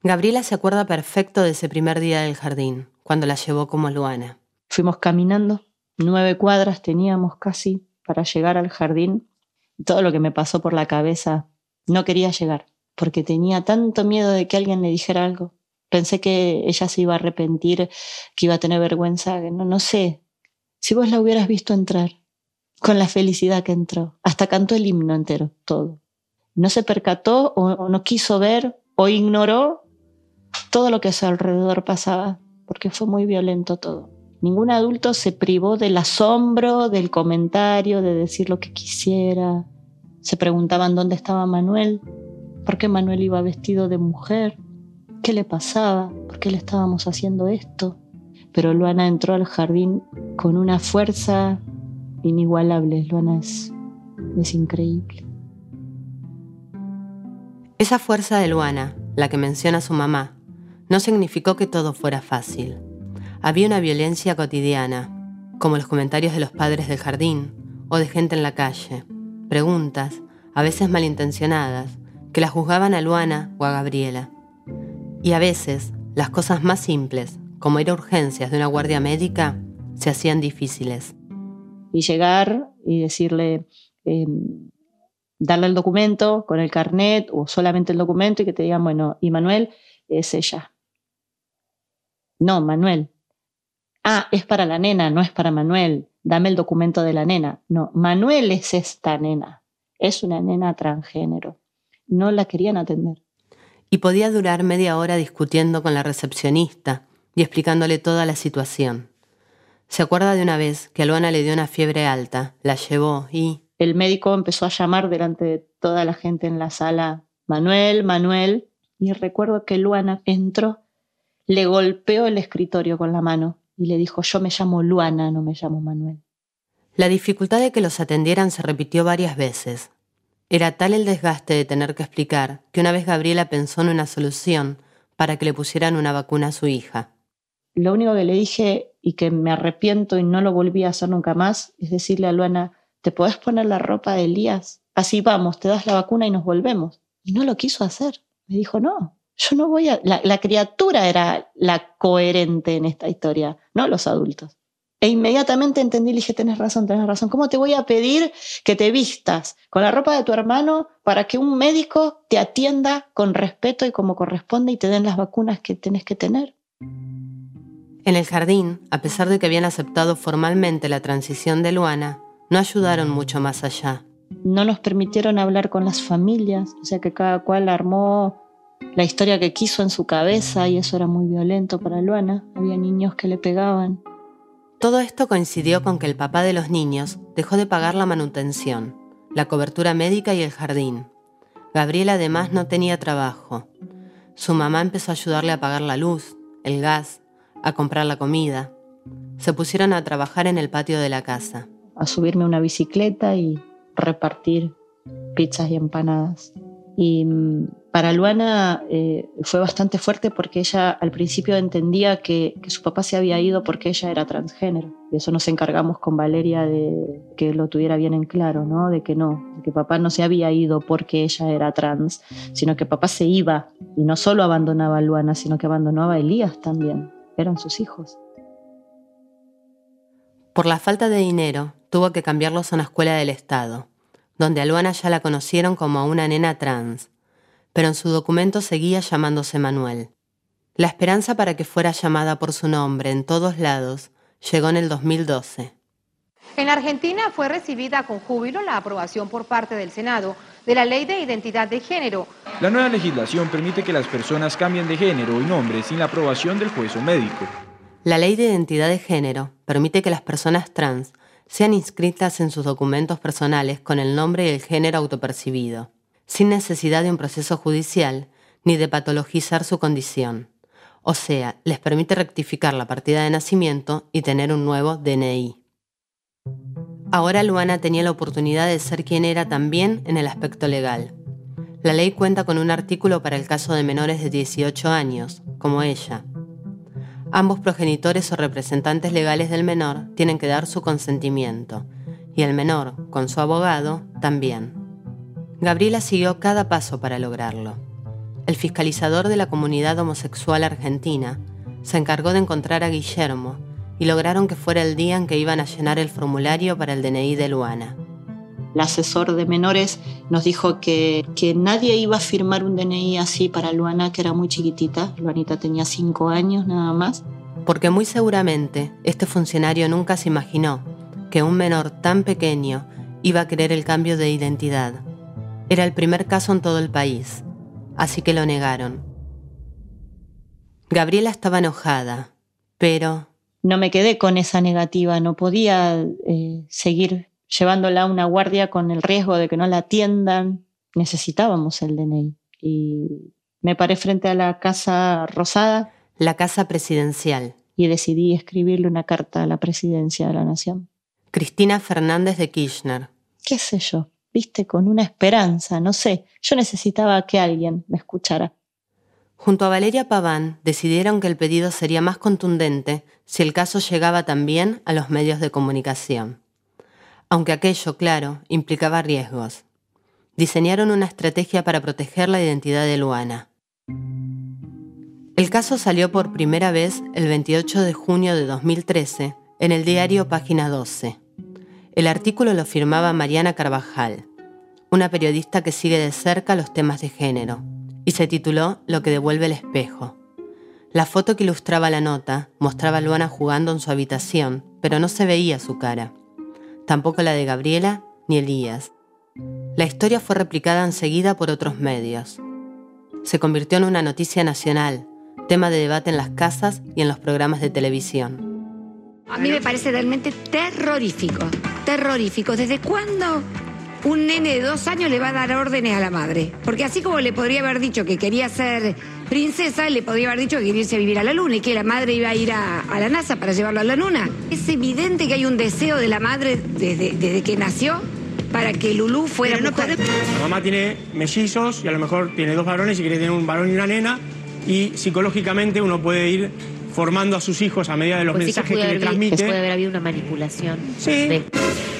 Gabriela se acuerda perfecto de ese primer día del jardín, cuando la llevó como Luana. Fuimos caminando, nueve cuadras teníamos casi para llegar al jardín. Todo lo que me pasó por la cabeza, no quería llegar, porque tenía tanto miedo de que alguien le dijera algo. Pensé que ella se iba a arrepentir, que iba a tener vergüenza, no, no sé. Si vos la hubieras visto entrar, con la felicidad que entró, hasta cantó el himno entero, todo. No se percató o no quiso ver o ignoró todo lo que a su alrededor pasaba, porque fue muy violento todo. Ningún adulto se privó del asombro, del comentario, de decir lo que quisiera. Se preguntaban dónde estaba Manuel, por qué Manuel iba vestido de mujer, qué le pasaba, por qué le estábamos haciendo esto. Pero Luana entró al jardín con una fuerza inigualable. Luana es, es increíble. Esa fuerza de Luana, la que menciona su mamá, no significó que todo fuera fácil. Había una violencia cotidiana, como los comentarios de los padres del jardín o de gente en la calle, preguntas, a veces malintencionadas, que la juzgaban a Luana o a Gabriela. Y a veces, las cosas más simples, como ir a urgencias de una guardia médica, se hacían difíciles. Y llegar y decirle, em, darle el documento con el carnet o solamente el documento y que te digan, bueno, y Manuel es ella. No, Manuel. Ah, es para la nena, no es para Manuel. Dame el documento de la nena. No, Manuel es esta nena. Es una nena transgénero. No la querían atender. Y podía durar media hora discutiendo con la recepcionista y explicándole toda la situación. Se acuerda de una vez que a Luana le dio una fiebre alta, la llevó y... El médico empezó a llamar delante de toda la gente en la sala, Manuel, Manuel, y recuerdo que Luana entró, le golpeó el escritorio con la mano y le dijo, yo me llamo Luana, no me llamo Manuel. La dificultad de que los atendieran se repitió varias veces. Era tal el desgaste de tener que explicar que una vez Gabriela pensó en una solución para que le pusieran una vacuna a su hija. Lo único que le dije y que me arrepiento y no lo volví a hacer nunca más es decirle a Luana, ¿te podés poner la ropa de Elías? Así vamos, te das la vacuna y nos volvemos. Y no lo quiso hacer. Me dijo, no, yo no voy a... La, criatura era la coherente en esta historia, no los adultos. E inmediatamente entendí y dije, tenés razón, tenés razón. ¿Cómo te voy a pedir que te vistas con la ropa de tu hermano para que un médico te atienda con respeto y como corresponde y te den las vacunas que tenés que tener? En el jardín, a pesar de que habían aceptado formalmente la transición de Luana, no ayudaron mucho más allá. No nos permitieron hablar con las familias, o sea que cada cual armó la historia que quiso en su cabeza y eso era muy violento para Luana. Había niños que le pegaban. Todo esto coincidió con que el papá de los niños dejó de pagar la manutención, la cobertura médica y el jardín. Gabriela además no tenía trabajo. Su mamá empezó a ayudarle a pagar la luz, el gas, a comprar la comida. Se pusieron a trabajar en el patio de la casa. A subirme una bicicleta y repartir pizzas y empanadas. Y mm, para Luana eh, fue bastante fuerte porque ella al principio entendía que, su papá se había ido porque ella era transgénero. Y eso nos encargamos con Valeria de que lo tuviera bien en claro, ¿no? De que no, de que papá no se había ido porque ella era trans, sino que papá se iba y no solo abandonaba a Luana, sino que abandonaba a Elías también. Eran sus hijos. Por la falta de dinero, tuvo que cambiarlos a una escuela del Estado, donde a Luana ya la conocieron como una nena trans pero en su documento seguía llamándose Manuel. La esperanza para que fuera llamada por su nombre en todos lados llegó en el 2012. En Argentina fue recibida con júbilo la aprobación por parte del Senado de la Ley de Identidad de Género. La nueva legislación permite que las personas cambien de género y nombre sin la aprobación del juez o médico. La Ley de Identidad de Género permite que las personas trans sean inscritas en sus documentos personales con el nombre y el género autopercibido sin necesidad de un proceso judicial ni de patologizar su condición. O sea, les permite rectificar la partida de nacimiento y tener un nuevo DNI. Ahora Luana tenía la oportunidad de ser quien era también en el aspecto legal. La ley cuenta con un artículo para el caso de menores de 18 años, como ella. Ambos progenitores o representantes legales del menor tienen que dar su consentimiento, y el menor, con su abogado, también. Gabriela siguió cada paso para lograrlo. El fiscalizador de la comunidad homosexual argentina se encargó de encontrar a Guillermo y lograron que fuera el día en que iban a llenar el formulario para el DNI de Luana. El asesor de menores nos dijo que, que nadie iba a firmar un DNI así para Luana, que era muy chiquitita. Luanita tenía cinco años nada más. Porque muy seguramente este funcionario nunca se imaginó que un menor tan pequeño iba a querer el cambio de identidad era el primer caso en todo el país, así que lo negaron. Gabriela estaba enojada, pero... No me quedé con esa negativa, no podía eh, seguir llevándola a una guardia con el riesgo de que no la atiendan. Necesitábamos el DNI. Y me paré frente a la Casa Rosada. La Casa Presidencial. Y decidí escribirle una carta a la Presidencia de la Nación. Cristina Fernández de Kirchner. ¿Qué sé yo? Viste, con una esperanza, no sé, yo necesitaba que alguien me escuchara. Junto a Valeria Paván decidieron que el pedido sería más contundente si el caso llegaba también a los medios de comunicación. Aunque aquello, claro, implicaba riesgos. Diseñaron una estrategia para proteger la identidad de Luana. El caso salió por primera vez el 28 de junio de 2013 en el diario Página 12. El artículo lo firmaba Mariana Carvajal, una periodista que sigue de cerca los temas de género, y se tituló Lo que devuelve el espejo. La foto que ilustraba la nota mostraba a Luana jugando en su habitación, pero no se veía su cara. Tampoco la de Gabriela ni Elías. La historia fue replicada enseguida por otros medios. Se convirtió en una noticia nacional, tema de debate en las casas y en los programas de televisión. A mí me parece realmente terrorífico, terrorífico. ¿Desde cuándo un nene de dos años le va a dar órdenes a la madre? Porque así como le podría haber dicho que quería ser princesa, le podría haber dicho que quería irse a vivir a la luna y que la madre iba a ir a, la NASA para llevarlo a la luna. Es evidente que hay un deseo de la madre desde, desde que nació para que Lulú fuera mujer. La mamá tiene mellizos y a lo mejor tiene dos varones y quiere tener un varón y una nena y psicológicamente uno puede ir formando a sus hijos a medida de los pues mensajes que, le transmite. puede haber habido una manipulación. Sí.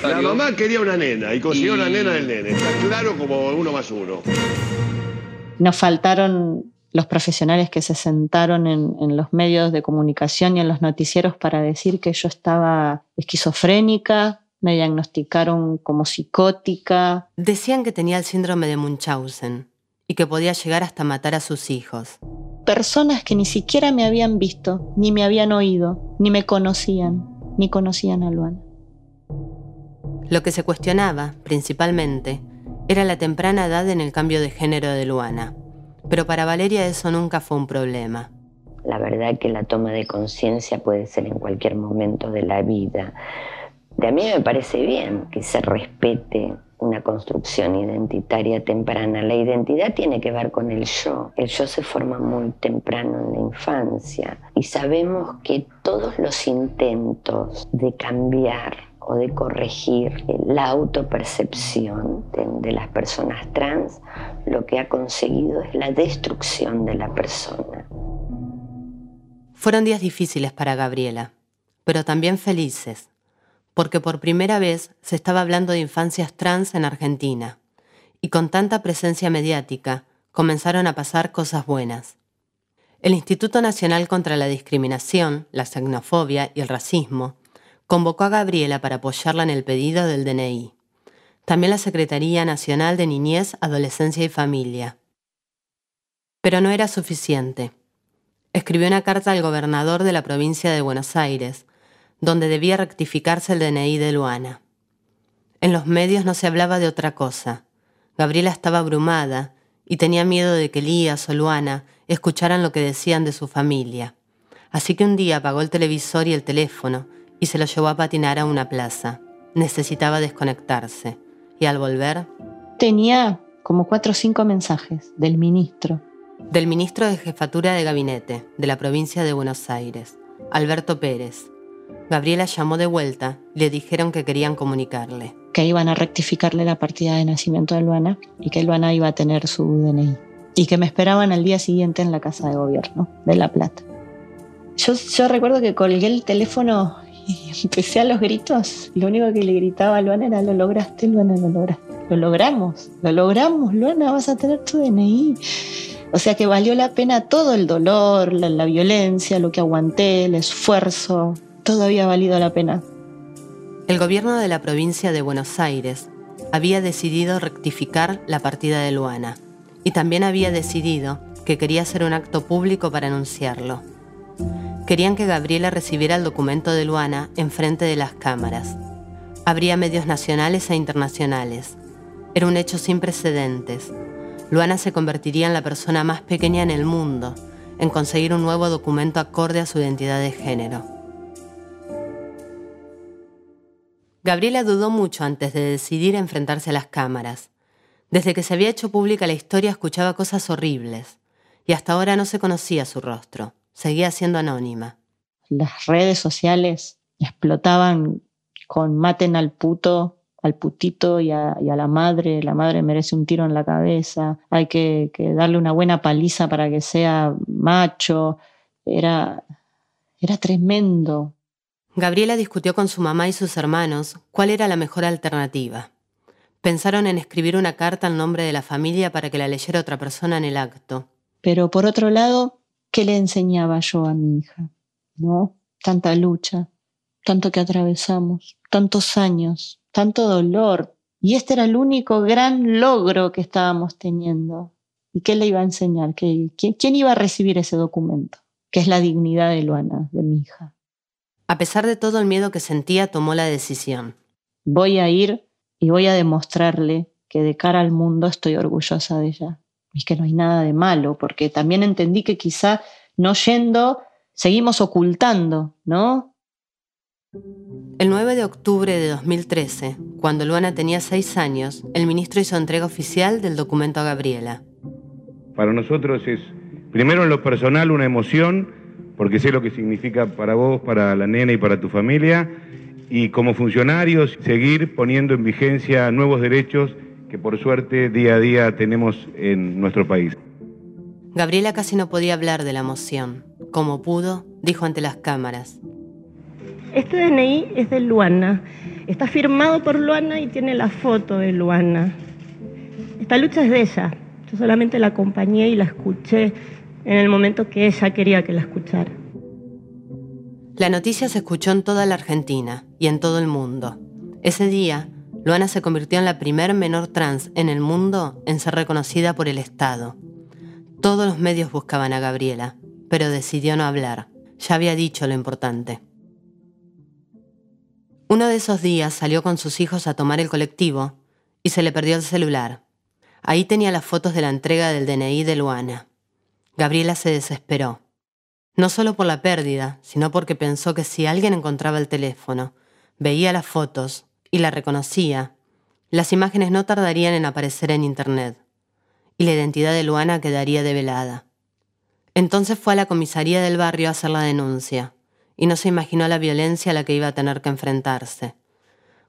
La mamá quería una nena y consiguió una nena del nene. Está claro como uno más uno. Nos faltaron los profesionales que se sentaron en, en, los medios de comunicación y en los noticieros para decir que yo estaba esquizofrénica, me diagnosticaron como psicótica. Decían que tenía el síndrome de Munchausen y que podía llegar hasta matar a sus hijos. Personas que ni siquiera me habían visto, ni me habían oído, ni me conocían, ni conocían a Luana. Lo que se cuestionaba, principalmente, era la temprana edad en el cambio de género de Luana. Pero para Valeria eso nunca fue un problema. La verdad que la toma de conciencia puede ser en cualquier momento de la vida. De a mí me parece bien que se respete una construcción identitaria temprana. La identidad tiene que ver con el yo. El yo se forma muy temprano en la infancia y sabemos que todos los intentos de cambiar o de corregir la autopercepción de, las personas trans, lo que ha conseguido es la destrucción de la persona. Fueron días difíciles para Gabriela, pero también felices porque por primera vez se estaba hablando de infancias trans en Argentina, y con tanta presencia mediática comenzaron a pasar cosas buenas. El Instituto Nacional contra la Discriminación, la Xenofobia y el Racismo convocó a Gabriela para apoyarla en el pedido del DNI. También la Secretaría Nacional de Niñez, Adolescencia y Familia. Pero no era suficiente. Escribió una carta al gobernador de la provincia de Buenos Aires, donde debía rectificarse el DNI de Luana. En los medios no se hablaba de otra cosa. Gabriela estaba abrumada y tenía miedo de que Elías o Luana escucharan lo que decían de su familia. Así que un día apagó el televisor y el teléfono y se lo llevó a patinar a una plaza. Necesitaba desconectarse. Y al volver... Tenía como cuatro o cinco mensajes del ministro. Del ministro de Jefatura de Gabinete de la provincia de Buenos Aires, Alberto Pérez, Gabriela llamó de vuelta y le dijeron que querían comunicarle. Que iban a rectificarle la partida de nacimiento de Luana y que Luana iba a tener su DNI. Y que me esperaban al día siguiente en la casa de gobierno de La Plata. Yo, yo recuerdo que colgué el teléfono y empecé a los gritos. Lo único que le gritaba a Luana era, lo lograste, Luana, lo lograste. Lo logramos, lo logramos, Luana, vas a tener tu DNI. O sea que valió la pena todo el dolor, la, la violencia, lo que aguanté, el esfuerzo, todo había valido la pena. El gobierno de la provincia de Buenos Aires había decidido rectificar la partida de Luana y también había decidido que quería hacer un acto público para anunciarlo. Querían que Gabriela recibiera el documento de Luana en frente de las cámaras. Habría medios nacionales e internacionales. Era un hecho sin precedentes. Luana se convertiría en la persona más pequeña en el mundo en conseguir un nuevo documento acorde a su identidad de género. Gabriela dudó mucho antes de decidir enfrentarse a las cámaras. Desde que se había hecho pública la historia escuchaba cosas horribles y hasta ahora no se conocía su rostro. Seguía siendo anónima. Las redes sociales explotaban con maten al puto, al putito y a, la madre. La madre merece un tiro en la cabeza. Hay que, que darle una buena paliza para que sea macho. Era, era tremendo. Gabriela discutió con su mamá y sus hermanos cuál era la mejor alternativa. Pensaron en escribir una carta al nombre de la familia para que la leyera otra persona en el acto. Pero por otro lado, ¿qué le enseñaba yo a mi hija? ¿No? Tanta lucha, tanto que atravesamos, tantos años, tanto dolor. Y este era el único gran logro que estábamos teniendo. ¿Y qué le iba a enseñar? ¿Quién, quién iba a recibir ese documento? Que es la dignidad de Luana, de mi hija. A pesar de todo el miedo que sentía, tomó la decisión. Voy a ir y voy a demostrarle que de cara al mundo estoy orgullosa de ella. Y que no hay nada de malo, porque también entendí que quizá no yendo, seguimos ocultando, ¿no? El 9 de octubre de 2013, cuando Luana tenía seis años, el ministro hizo entrega oficial del documento a Gabriela. Para nosotros es, primero en lo personal, una emoción, porque sé lo que significa para vos, para la nena y para tu familia, y como funcionarios seguir poniendo en vigencia nuevos derechos que por suerte día a día tenemos en nuestro país. Gabriela casi no podía hablar de la emoción. Como pudo, dijo ante las cámaras. Este DNI es de Luana. Está firmado por Luana y tiene la foto de Luana. Esta lucha es de ella. Yo solamente la acompañé y la escuché en el momento que ella quería que la escuchara. La noticia se escuchó en toda la Argentina y en todo el mundo. Ese día, Luana se convirtió en la primer menor trans en el mundo en ser reconocida por el Estado. Todos los medios buscaban a Gabriela, pero decidió no hablar. Ya había dicho lo importante. Uno de esos días salió con sus hijos a tomar el colectivo y se le perdió el celular. Ahí tenía las fotos de la entrega del DNI de Luana. Gabriela se desesperó. No solo por la pérdida, sino porque pensó que si alguien encontraba el teléfono, veía las fotos y la reconocía, las imágenes no tardarían en aparecer en Internet y la identidad de Luana quedaría develada. Entonces fue a la comisaría del barrio a hacer la denuncia y no se imaginó la violencia a la que iba a tener que enfrentarse.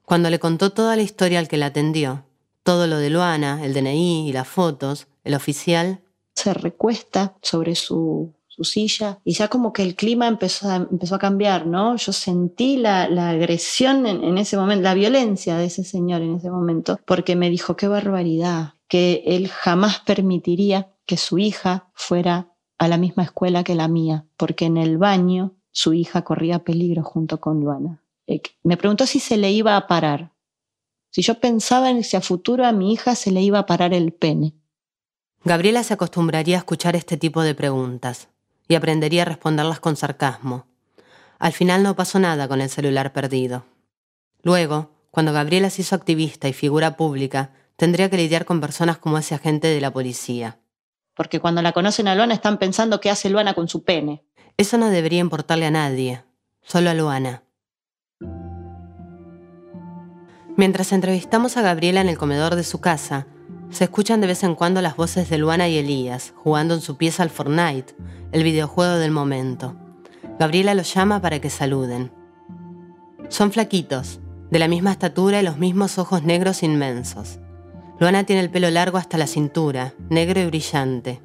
Cuando le contó toda la historia al que la atendió, todo lo de Luana, el DNI y las fotos, el oficial... Se recuesta sobre su, silla y ya como que el clima empezó a, empezó a cambiar, ¿no? Yo sentí la, agresión en, en, ese momento, la violencia de ese señor en ese momento, porque me dijo, qué barbaridad, que él jamás permitiría que su hija fuera a la misma escuela que la mía, porque en el baño su hija corría peligro junto con Luana. Eh, me preguntó si se le iba a parar. Si yo pensaba en si a futuro a mi hija se le iba a parar el pene. Gabriela se acostumbraría a escuchar este tipo de preguntas y aprendería a responderlas con sarcasmo. Al final no pasó nada con el celular perdido. Luego, cuando Gabriela se hizo activista y figura pública, tendría que lidiar con personas como ese agente de la policía. Porque cuando la conocen a Luana están pensando qué hace Luana con su pene. Eso no debería importarle a nadie, solo a Luana. Mientras entrevistamos a Gabriela en el comedor de su casa, se escuchan de vez en cuando las voces de Luana y Elías jugando en su pieza al Fortnite, el videojuego del momento. Gabriela los llama para que saluden. Son flaquitos, de la misma estatura y los mismos ojos negros inmensos. Luana tiene el pelo largo hasta la cintura, negro y brillante.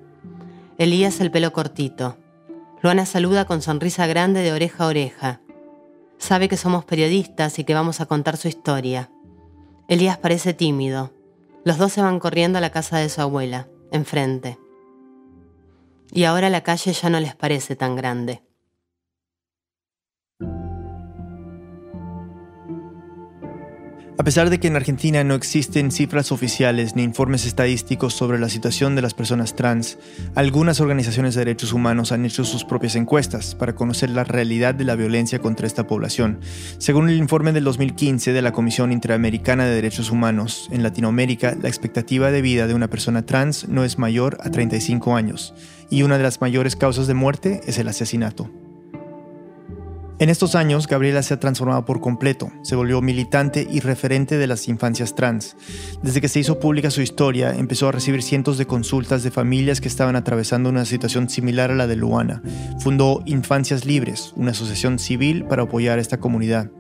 Elías el pelo cortito, Luana saluda con sonrisa grande de oreja a oreja. Sabe que somos periodistas y que vamos a contar su historia. Elías parece tímido. Los dos se van corriendo a la casa de su abuela, enfrente. Y ahora la calle ya no les parece tan grande. A pesar de que en Argentina no existen cifras oficiales ni informes estadísticos sobre la situación de las personas trans, algunas organizaciones de derechos humanos han hecho sus propias encuestas para conocer la realidad de la violencia contra esta población. Según el informe del 2015 de la Comisión Interamericana de Derechos Humanos, en Latinoamérica la expectativa de vida de una persona trans no es mayor a 35 años, y una de las mayores causas de muerte es el asesinato. En estos años, Gabriela se ha transformado por completo, se volvió militante y referente de las infancias trans. Desde que se hizo pública su historia, empezó a recibir cientos de consultas de familias que estaban atravesando una situación similar a la de Luana. Fundó Infancias Libres, una asociación civil para apoyar a esta comunidad.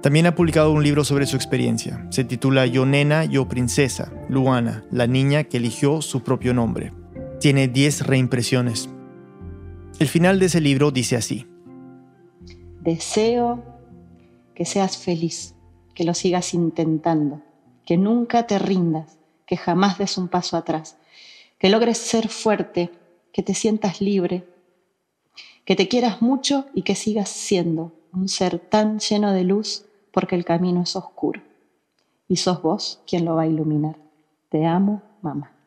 También ha publicado un libro sobre su experiencia. Se titula Yo Nena, Yo Princesa, Luana, la niña que eligió su propio nombre. Tiene 10 reimpresiones. El final de ese libro dice así. Deseo que seas feliz, que lo sigas intentando, que nunca te rindas, que jamás des un paso atrás, que logres ser fuerte, que te sientas libre, que te quieras mucho y que sigas siendo un ser tan lleno de luz porque el camino es oscuro. Y sos vos quien lo va a iluminar. Te amo, mamá.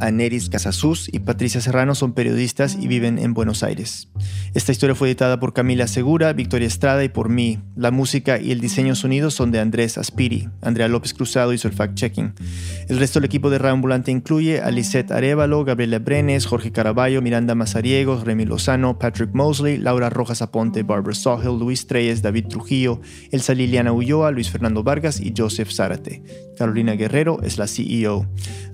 Aneris Casasus y Patricia Serrano son periodistas y viven en Buenos Aires. Esta historia fue editada por Camila Segura, Victoria Estrada y por mí. La música y el diseño sonido son de Andrés Aspiri. Andrea López Cruzado hizo el fact-checking. El resto del equipo de Ambulante incluye a Lisette Arevalo, Gabriela Brenes, Jorge Caraballo, Miranda Mazariegos, Remy Lozano, Patrick Mosley, Laura Rojas Aponte, Barbara Sawhill, Luis Treyes, David Trujillo, Elsa Liliana Ulloa, Luis Fernando Vargas y Joseph Zárate. Carolina Guerrero es la CEO.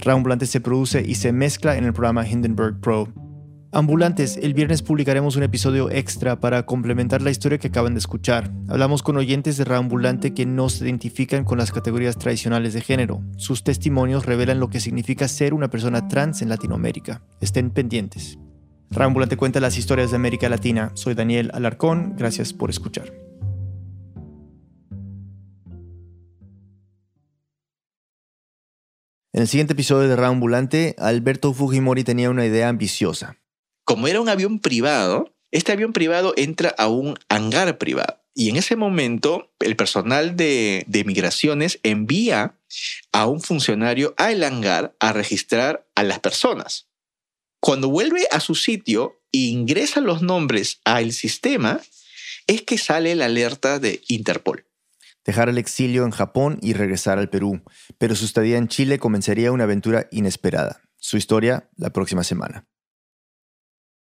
Ambulante se produce y se mezcla en el programa Hindenburg Pro. Ambulantes, el viernes publicaremos un episodio extra para complementar la historia que acaban de escuchar. Hablamos con oyentes de Raambulante que no se identifican con las categorías tradicionales de género. Sus testimonios revelan lo que significa ser una persona trans en Latinoamérica. Estén pendientes. Raambulante cuenta las historias de América Latina. Soy Daniel Alarcón. Gracias por escuchar. En el siguiente episodio de Raambulante, Alberto Fujimori tenía una idea ambiciosa como era un avión privado, este avión privado entra a un hangar privado. Y en ese momento, el personal de, migraciones envía a un funcionario al hangar a registrar a las personas. Cuando vuelve a su sitio e ingresa los nombres al sistema, es que sale la alerta de Interpol. Dejar el exilio en Japón y regresar al Perú, pero su estadía en Chile comenzaría una aventura inesperada. Su historia la próxima semana.